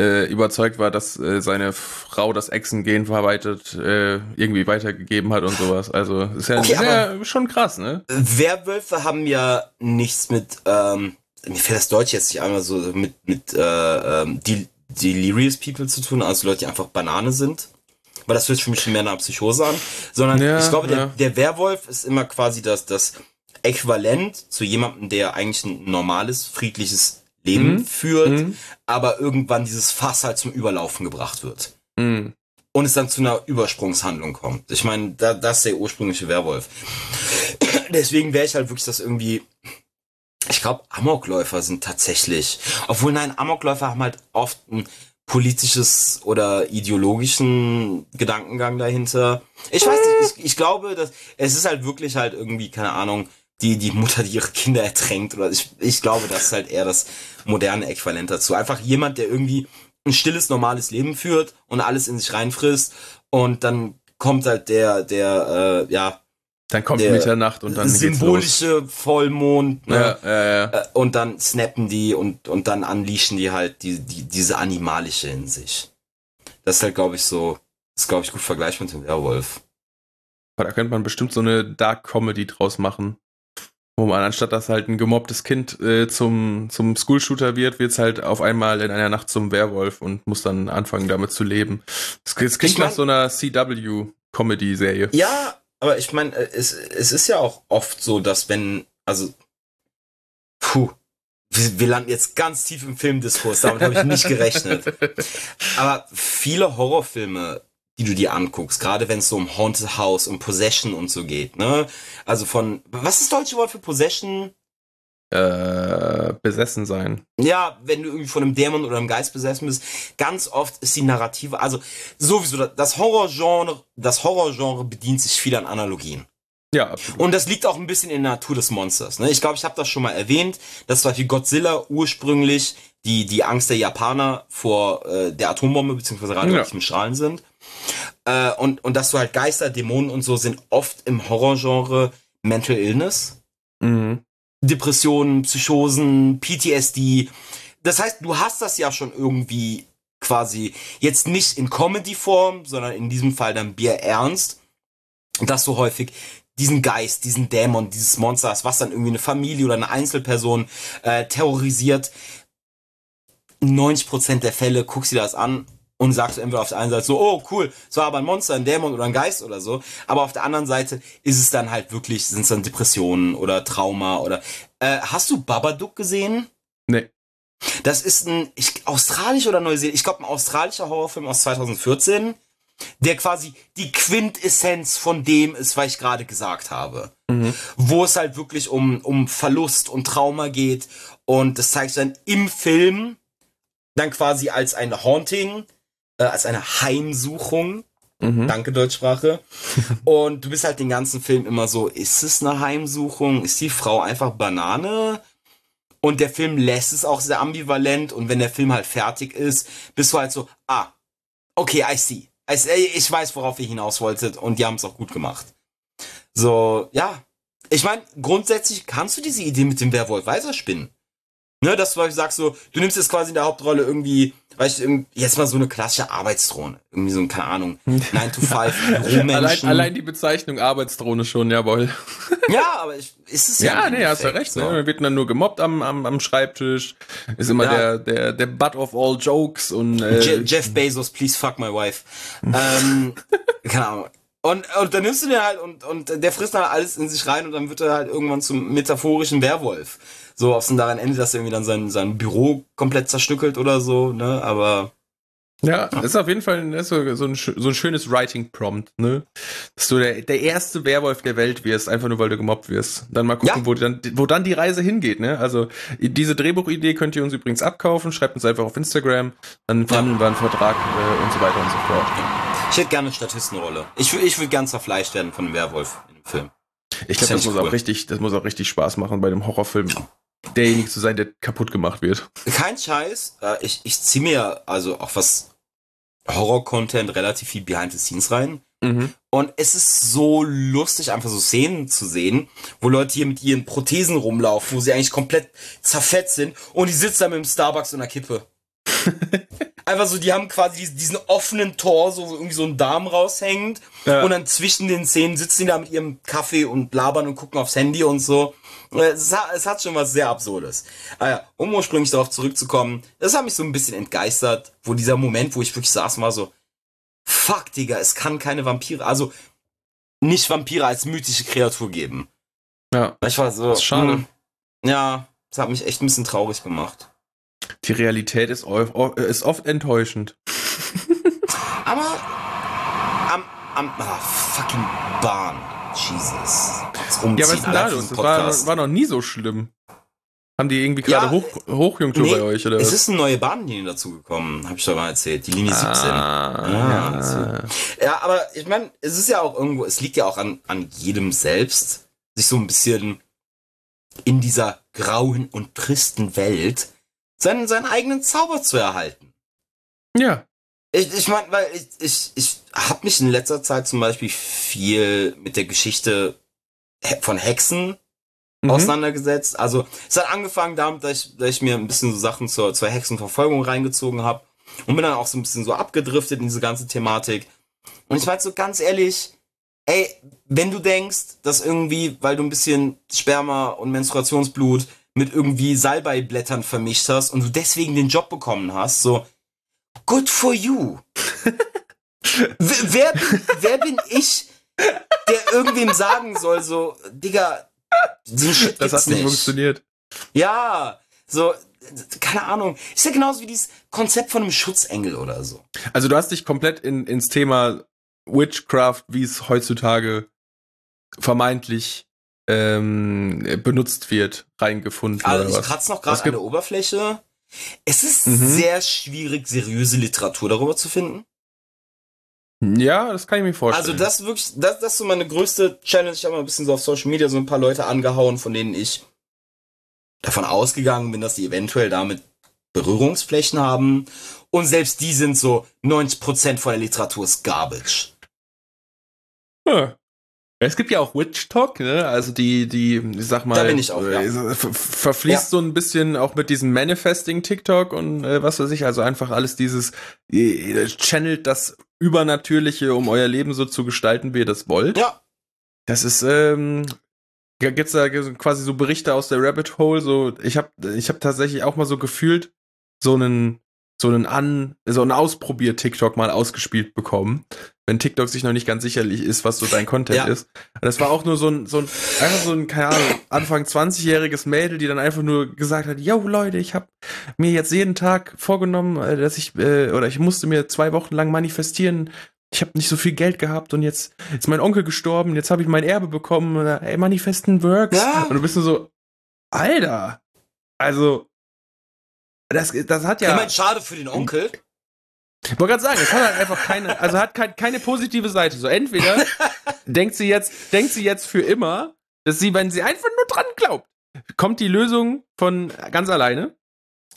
äh, überzeugt war, dass äh, seine Frau das Echsen-Gen verarbeitet äh, irgendwie weitergegeben hat und sowas. Also ist ja, okay, ja schon krass, ne? Werwölfe haben ja nichts mit, ähm, mir fällt das Deutsch jetzt nicht einmal so mit mit äh, ähm, Delirious People zu tun, also Leute, die einfach Banane sind weil das hört sich für mich mehr nach Psychose an, sondern ja, ich glaube, ja. der, der Werwolf ist immer quasi das, das Äquivalent zu jemandem, der eigentlich ein normales, friedliches Leben mhm. führt, mhm. aber irgendwann dieses Fass halt zum Überlaufen gebracht wird. Mhm. Und es dann zu einer Übersprungshandlung kommt. Ich meine, da, das ist der ursprüngliche Werwolf. Deswegen wäre ich halt wirklich das irgendwie. Ich glaube, Amokläufer sind tatsächlich. Obwohl, nein, Amokläufer haben halt oft ein politisches oder ideologischen Gedankengang dahinter. Ich weiß nicht, ich, ich glaube, dass es ist halt wirklich halt irgendwie, keine Ahnung, die, die Mutter, die ihre Kinder ertränkt. Oder ich, ich glaube, das ist halt eher das moderne Äquivalent dazu. Einfach jemand, der irgendwie ein stilles, normales Leben führt und alles in sich reinfrisst und dann kommt halt der, der, äh, ja, dann kommt Mitternacht und dann symbolische Vollmond. Ne? Ja, ja, ja. Äh, und dann snappen die und, und dann unleashen die halt die, die, diese animalische in sich. Das ist halt, glaube ich, so, ist, glaube ich, gut vergleichbar mit dem Werwolf. Da könnte man bestimmt so eine Dark Comedy draus machen. Wo man anstatt dass halt ein gemobbtes Kind äh, zum, zum School-Shooter wird, wird es halt auf einmal in einer Nacht zum Werwolf und muss dann anfangen, damit zu leben. Das, das klingt ich mein, nach so einer CW-Comedy-Serie. Ja, aber ich meine, äh, es, es ist ja auch oft so, dass wenn, also, puh, wir, wir landen jetzt ganz tief im Filmdiskurs, damit habe ich nicht gerechnet. Aber viele Horrorfilme, die du dir anguckst, gerade wenn es so um Haunted House und Possession und so geht, ne? Also von, was ist das deutsche Wort für Possession? Äh, besessen sein. Ja, wenn du irgendwie von einem Dämon oder einem Geist besessen bist, ganz oft ist die Narrative, also sowieso das Horrorgenre, das Horrorgenre bedient sich viel an Analogien. Ja, absolut. Und das liegt auch ein bisschen in der Natur des Monsters. Ne? Ich glaube, ich habe das schon mal erwähnt, dass zum Beispiel Godzilla ursprünglich die, die Angst der Japaner vor äh, der Atombombe bzw. radioaktiven ja. Strahlen sind. Äh, und, und dass du halt Geister, Dämonen und so sind oft im Horrorgenre Mental Illness. Mhm. Depressionen, Psychosen, PTSD. Das heißt, du hast das ja schon irgendwie quasi jetzt nicht in Comedy-Form, sondern in diesem Fall dann Bier ernst, dass du häufig diesen Geist, diesen Dämon, dieses Monster hast, was dann irgendwie eine Familie oder eine Einzelperson äh, terrorisiert. 90% der Fälle guckst du dir das an und sagst du entweder auf der einen Seite so, oh cool, es war aber ein Monster, ein Dämon oder ein Geist oder so, aber auf der anderen Seite ist es dann halt wirklich, sind es dann Depressionen oder Trauma oder äh, hast du Babadook gesehen? Nee. Das ist ein ich, australisch oder Neuseeland, ich glaube ein australischer Horrorfilm aus 2014, der quasi die Quintessenz von dem ist, was ich gerade gesagt habe. Mhm. Wo es halt wirklich um, um Verlust und Trauma geht und das zeigt dann im Film dann quasi als ein Haunting äh, als eine Heimsuchung. Mhm. Danke, Deutschsprache. und du bist halt den ganzen Film immer so, ist es eine Heimsuchung? Ist die Frau einfach Banane? Und der Film lässt es auch sehr ambivalent. Und wenn der Film halt fertig ist, bist du halt so, ah, okay, I see. Ich weiß, worauf ihr hinaus wolltet. Und die haben es auch gut gemacht. So, ja. Ich meine, grundsätzlich kannst du diese Idee mit dem Werwolf weiterspinnen. Ne, dass du sagst so, du nimmst jetzt quasi in der Hauptrolle irgendwie, weißt du, jetzt mal so eine klassische Arbeitsdrohne. Irgendwie so ein, keine Ahnung, 9 to 5 allein, allein die Bezeichnung Arbeitsdrohne schon, jawohl. Ja, aber ich, ist es ja. Ja, nee, hast du recht. So. Ne? Wird dann nur gemobbt am, am, am Schreibtisch. Ist immer ja. der, der, der Butt of all jokes und. Äh, Je Jeff Bezos, please fuck my wife. ähm, keine Ahnung. Und, und dann nimmst du den halt und, und der frisst dann alles in sich rein und dann wird er halt irgendwann zum metaphorischen Werwolf. So, ob es dann daran endet, dass er irgendwie dann sein, sein Büro komplett zerstückelt oder so, ne, aber. Ja, ja. ist auf jeden Fall ist so, so, ein, so ein schönes Writing-Prompt, ne? Dass du der, der erste Werwolf der Welt wirst, einfach nur weil du gemobbt wirst. Dann mal gucken, ja. wo, dann, wo dann die Reise hingeht, ne? Also, diese Drehbuchidee könnt ihr uns übrigens abkaufen, schreibt uns einfach auf Instagram, dann verhandeln ja. wir einen Vertrag äh, und so weiter und so fort. Ich hätte gerne eine Statistenrolle. Ich, ich will gern zerfleischt werden von einem Werwolf in dem Film. Ich glaube, das, das muss auch richtig, das muss auch richtig Spaß machen bei dem Horrorfilm. Derjenige zu sein, der kaputt gemacht wird. Kein Scheiß. Äh, ich, ich ziehe mir also auch was Horror-Content relativ viel behind the scenes rein. Mhm. Und es ist so lustig, einfach so Szenen zu sehen, wo Leute hier mit ihren Prothesen rumlaufen, wo sie eigentlich komplett zerfetzt sind und die sitzen da mit dem Starbucks und einer Kippe. Einfach so, die haben quasi diesen, offenen Tor, so irgendwie so ein Darm raushängend. Ja. Und dann zwischen den Szenen sitzen die da mit ihrem Kaffee und labern und gucken aufs Handy und so. Es hat, es hat schon was sehr Absurdes. Ah ja, um ursprünglich darauf zurückzukommen, das hat mich so ein bisschen entgeistert, wo dieser Moment, wo ich wirklich saß, war so, fuck, Digga, es kann keine Vampire, also nicht Vampire als mythische Kreatur geben. Ja. Ich war so, das ist schade. Mh, hm, ja, das hat mich echt ein bisschen traurig gemacht. Die Realität ist, ist oft enttäuschend. Aber am, am oh, fucking Bahn. Jesus. Ja, was ist denn da los? Das war, war noch nie so schlimm. Haben die irgendwie gerade ja, Hoch, Hochjunktur nee, bei euch, oder? Es ist eine neue Bahnlinie dazugekommen, habe ich doch mal erzählt. Die Linie 17. Ah, ja, ja. ja, aber ich meine, es ist ja auch irgendwo, es liegt ja auch an, an jedem selbst, sich so ein bisschen in dieser grauen und tristen Welt seinen, seinen eigenen Zauber zu erhalten. Ja. Ich, ich meine, weil ich, ich, ich habe mich in letzter Zeit zum Beispiel viel mit der Geschichte von Hexen mhm. auseinandergesetzt. Also es hat angefangen damit, dass ich, dass ich mir ein bisschen so Sachen zur, zur Hexenverfolgung reingezogen habe und bin dann auch so ein bisschen so abgedriftet in diese ganze Thematik. Und ich meine so ganz ehrlich, ey, wenn du denkst, dass irgendwie, weil du ein bisschen Sperma und Menstruationsblut mit irgendwie Salbeiblättern vermischt hast und du deswegen den Job bekommen hast, so, good for you. wer, wer bin ich, der irgendwem sagen soll, so, Digga, diesen Shit Das hat nicht funktioniert. Ja, so, keine Ahnung. Ist ja genauso wie dieses Konzept von einem Schutzengel oder so. Also du hast dich komplett in, ins Thema Witchcraft, wie es heutzutage vermeintlich ähm, benutzt wird, reingefunden. Also ich kratze noch gerade an der Oberfläche. Es ist mhm. sehr schwierig, seriöse Literatur darüber zu finden. Ja, das kann ich mir vorstellen. Also das wirklich, das, das ist so meine größte Challenge. Ich habe mal ein bisschen so auf Social Media so ein paar Leute angehauen, von denen ich davon ausgegangen bin, dass die eventuell damit Berührungsflächen haben. Und selbst die sind so 90% von der Literatur ist Garbage. Ja. Es gibt ja auch Witch Talk, ne? Also die, die, ich sag mal, da bin ich auch, ja. Äh, verfließt ja. so ein bisschen auch mit diesem Manifesting TikTok und äh, was weiß ich, also einfach alles dieses äh, channelt das Übernatürliche, um euer Leben so zu gestalten, wie ihr das wollt. Ja. Das ist, ähm, gibt's da quasi so Berichte aus der Rabbit Hole, so, ich hab, ich hab tatsächlich auch mal so gefühlt so einen, so einen An, so einen Ausprobier-TikTok mal ausgespielt bekommen wenn TikTok sich noch nicht ganz sicherlich ist, was so dein Content ja. ist. Das war auch nur so ein, so ein, einfach so ein, keine Ahnung, Anfang 20-jähriges Mädel, die dann einfach nur gesagt hat, yo Leute, ich habe mir jetzt jeden Tag vorgenommen, äh, dass ich, äh, oder ich musste mir zwei Wochen lang manifestieren, ich habe nicht so viel Geld gehabt und jetzt ist mein Onkel gestorben, jetzt habe ich mein Erbe bekommen, ey, Manifesten works. Ja. Und du bist nur so, Alter, also, das, das hat ja. Ich meine, schade für den Onkel. Ich wollte gerade sagen, es hat halt einfach keine, also hat kein, keine positive Seite. So entweder denkt sie jetzt, denkt sie jetzt für immer, dass sie, wenn sie einfach nur dran glaubt, kommt die Lösung von ganz alleine.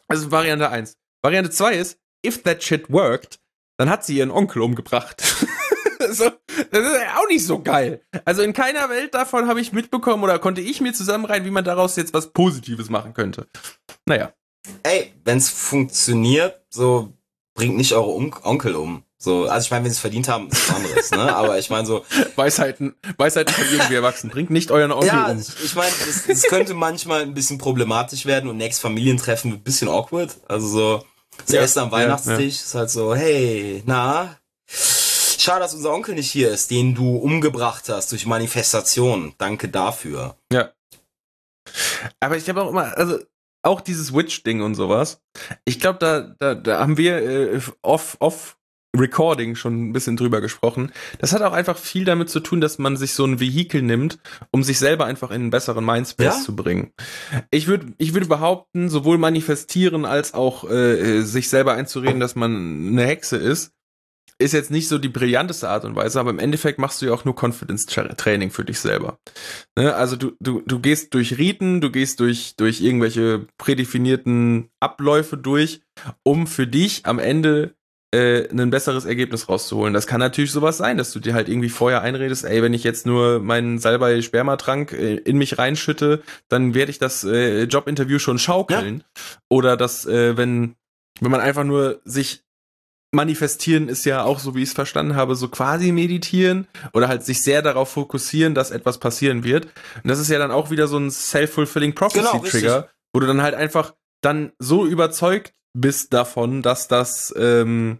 Also Variante 1. Variante 2 ist, if that shit worked, dann hat sie ihren Onkel umgebracht. so, das ist auch nicht so geil. Also in keiner Welt davon habe ich mitbekommen oder konnte ich mir zusammenreihen, wie man daraus jetzt was Positives machen könnte. Naja. Ey, wenn's funktioniert, so bringt nicht eure um Onkel um. So, also ich meine, wenn sie es verdient haben, ist was anderes, ne? Aber ich meine so. Weisheiten, Weisheiten von irgendwie erwachsen. Bringt nicht euren Onkel ja, um. ich, ich meine, es, es könnte manchmal ein bisschen problematisch werden und nächstes Familientreffen wird ein bisschen awkward. Also so, das Ja, Essen am ja, Weihnachtstisch ist halt so, hey, na, schade, dass unser Onkel nicht hier ist, den du umgebracht hast durch Manifestation. Danke dafür. Ja. Aber ich habe auch immer, also auch dieses Witch-Ding und sowas. Ich glaube, da, da, da haben wir äh, off, off Recording schon ein bisschen drüber gesprochen. Das hat auch einfach viel damit zu tun, dass man sich so ein Vehikel nimmt, um sich selber einfach in einen besseren Mindspace Ja? zu bringen. Ich würde ich würde behaupten, sowohl manifestieren als auch äh, sich selber einzureden, dass man eine Hexe ist, ist jetzt nicht so die brillanteste Art und Weise, aber im Endeffekt machst du ja auch nur Confidence-Training für dich selber. Ne? Also du, du, du gehst durch Riten, du gehst durch, durch irgendwelche prädefinierten Abläufe durch, um für dich am Ende äh, ein besseres Ergebnis rauszuholen. Das kann natürlich sowas sein, dass du dir halt irgendwie vorher einredest, ey, wenn ich jetzt nur meinen Salbei-Spermatrank äh, in mich reinschütte, dann werde ich das äh, Jobinterview schon schaukeln. Oder dass, äh, wenn, wenn man einfach nur sich manifestieren ist ja auch, so wie ich es verstanden habe, so quasi meditieren oder halt sich sehr darauf fokussieren, dass etwas passieren wird. Und das ist ja dann auch wieder so ein self-fulfilling Genau, prophecy-Trigger, wo du dann halt einfach dann so überzeugt bist davon, dass das, ähm,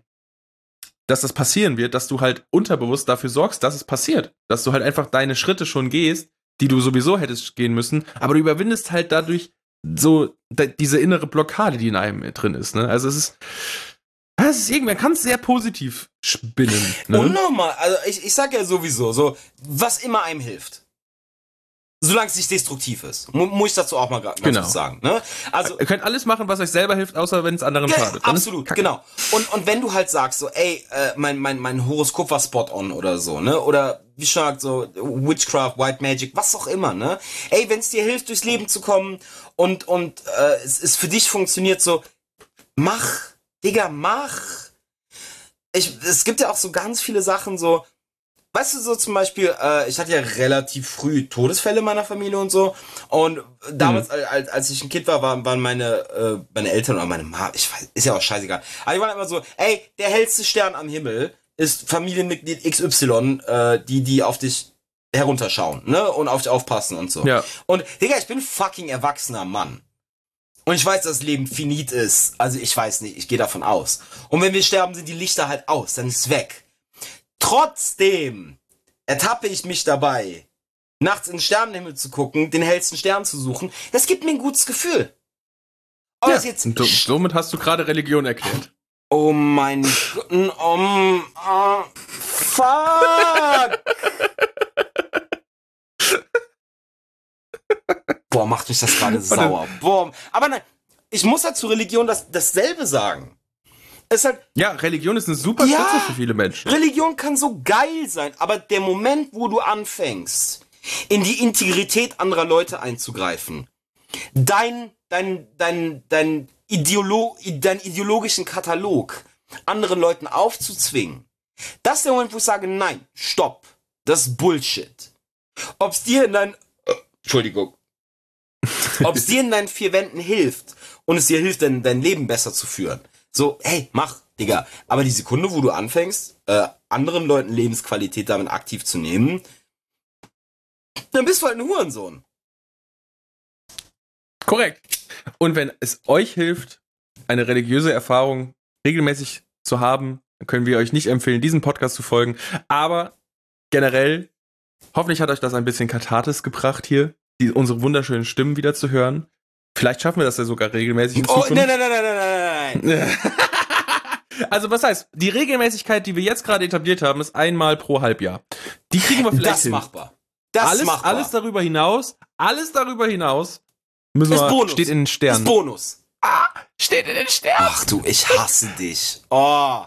dass das passieren wird, dass du halt unterbewusst dafür sorgst, dass es passiert. Dass du halt einfach deine Schritte schon gehst, die du sowieso hättest gehen müssen, aber du überwindest halt dadurch so diese innere Blockade, die in einem drin ist. Ne? Also es ist, es ist irgendwie, man kann es sehr positiv spinnen. Ne? Unnormal. Also ich, ich sag ja sowieso, so, was immer einem hilft. Solange es nicht destruktiv ist. Mu muss ich dazu auch mal ganz Genau. sagen. Ne? Also, Ihr könnt alles machen, was euch selber hilft, außer wenn es anderen schadet. Ist Absolut, genau. Und, und wenn du halt sagst, so, ey, äh, mein, mein, mein Horoskop war spot on oder so, ne? Oder wie schon gesagt, so Witchcraft, White Magic, was auch immer, ne? Ey, wenn es dir hilft, durchs Leben zu kommen und, und äh, es, es für dich funktioniert, so, mach, Digga, mach. Ich, es gibt ja auch so ganz viele Sachen, so, Weißt du, so zum Beispiel, äh, ich hatte ja relativ früh Todesfälle in meiner Familie und so. Und damals, Mhm. als, als ich ein Kind war, waren, waren meine, äh, meine Eltern oder meine Mama, ich weiß, ist ja auch scheißegal. Aber die waren immer so, ey, der hellste Stern am Himmel ist Familienmitglied XY, äh, die, die auf dich herunterschauen, ne? Und auf dich aufpassen und so. Ja. Und, Digga, ich bin fucking erwachsener Mann. Und ich weiß, dass das Leben finit ist. Also ich weiß nicht, ich gehe davon aus. Und wenn wir sterben, sind die Lichter halt aus, dann ist es weg. Trotzdem ertappe ich mich dabei, nachts in den Sternenhimmel zu gucken, den hellsten Stern zu suchen. Das gibt mir ein gutes Gefühl. Ob Ja, jetzt und so- somit hast du gerade Religion erklärt. Oh mein Gott. Um, uh, fuck. Boah, macht mich das gerade sauer. Boah. Aber nein, ich muss halt zur Religion das, dasselbe sagen. Es halt, Ja, Religion ist eine super Ja. Stütze für viele Menschen. Religion kann so geil sein, aber der Moment, wo du anfängst, in die Integrität anderer Leute einzugreifen, dein, dein, dein, dein, Ideolo dein ideologischen Katalog anderen Leuten aufzuzwingen, das ist der Moment, wo ich sage, nein, stopp, das ist Bullshit. Ob's dir in dein, äh, Entschuldigung, ob's dir in deinen vier Wänden hilft und es dir hilft, dein, dein Leben besser zu führen. So, hey, mach, Digga. Aber die Sekunde, wo du anfängst, äh, anderen Leuten Lebensqualität damit aktiv zu nehmen, dann bist du halt ein Hurensohn. Korrekt. Und wenn es euch hilft, eine religiöse Erfahrung regelmäßig zu haben, dann können wir euch nicht empfehlen, diesem Podcast zu folgen. Aber generell, hoffentlich hat euch das ein bisschen Katharsis gebracht hier, die, unsere wunderschönen Stimmen wieder zu hören. Vielleicht schaffen wir das ja sogar regelmäßig in Oh, Zukunft. nein, nein, nein, nein, nein, nein, nein. Also was heißt, die Regelmäßigkeit, die wir jetzt gerade etabliert haben, ist einmal pro Halbjahr. Die kriegen wir vielleicht Das ist hin. machbar. Das ist alles, machbar. alles darüber hinaus, alles darüber hinaus müssen Ist wir, Bonus. steht in den ist Sternen. Bonus. steht in den Sternen. Ach du, ich hasse dich. Oh.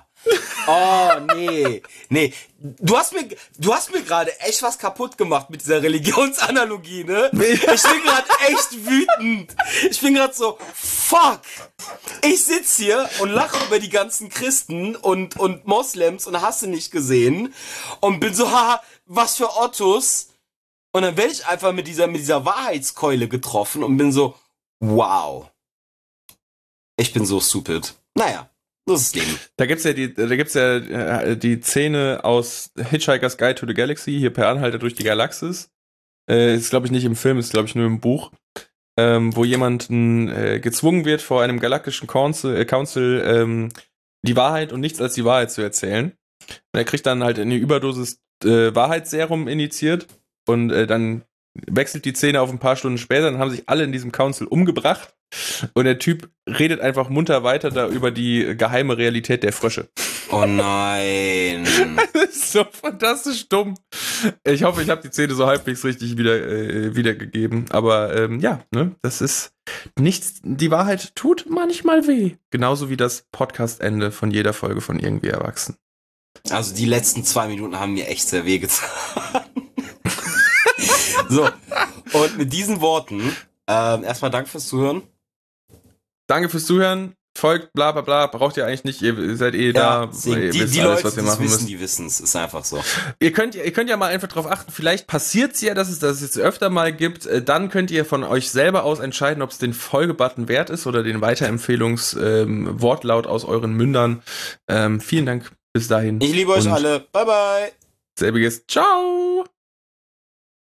Oh, nee. Nee. Du hast mir, du hast mir gerade echt was kaputt gemacht mit dieser Religionsanalogie, ne? Ich bin gerade echt wütend. Ich bin gerade so, fuck. Ich sitz hier und lache über die ganzen Christen und, und Moslems und hasse nicht gesehen und bin so, haha, was für Ottos. Und dann werde ich einfach mit dieser, mit dieser Wahrheitskeule getroffen und bin so, wow. Ich bin so stupid. Naja. Das ist Leben. Da gibt's ja die, da gibt's ja äh, die Szene aus Hitchhiker's Guide to the Galaxy, hier per Anhalter durch die Galaxis. Äh, ist, glaube ich, nicht im Film, ist, glaube ich, nur im Buch. Ähm, wo jemand äh, gezwungen wird, vor einem galaktischen Council, äh, Council ähm, die Wahrheit und nichts als die Wahrheit zu erzählen. Und er kriegt dann halt eine Überdosis äh, Wahrheitsserum initiiert und dann wechselt die Szene auf ein paar Stunden später, dann haben sich alle in diesem Council umgebracht und der Typ redet einfach munter weiter da über die geheime Realität der Frösche. Oh nein. das ist so fantastisch dumm. Ich hoffe, ich habe die Szene so halbwegs richtig wieder, äh, wiedergegeben. Aber ähm, ja, ne, das ist nichts. Die Wahrheit tut manchmal weh. Genauso wie das Podcast-Ende von jeder Folge von Irgendwie Erwachsen. Also die letzten zwei Minuten haben mir echt sehr weh getan. so, und mit diesen Worten ähm, erstmal Danke fürs Zuhören. Danke fürs Zuhören. Folgt, bla bla bla, braucht ihr eigentlich nicht, ihr seid eh ja, da. Ihr die, die alles, Leute, was ihr machen wissen, müsst. die wissen es, ist einfach so. Ihr könnt, ihr könnt ja mal einfach drauf achten, vielleicht passiert es ja, dass es das jetzt öfter mal gibt, äh, dann könnt ihr von euch selber aus entscheiden, ob es den Folgebutton wert ist oder den Weiterempfehlungswortlaut ähm, aus euren Mündern. Ähm, vielen Dank bis dahin. Ich liebe euch alle. Bye bye. Selbiges. Ciao.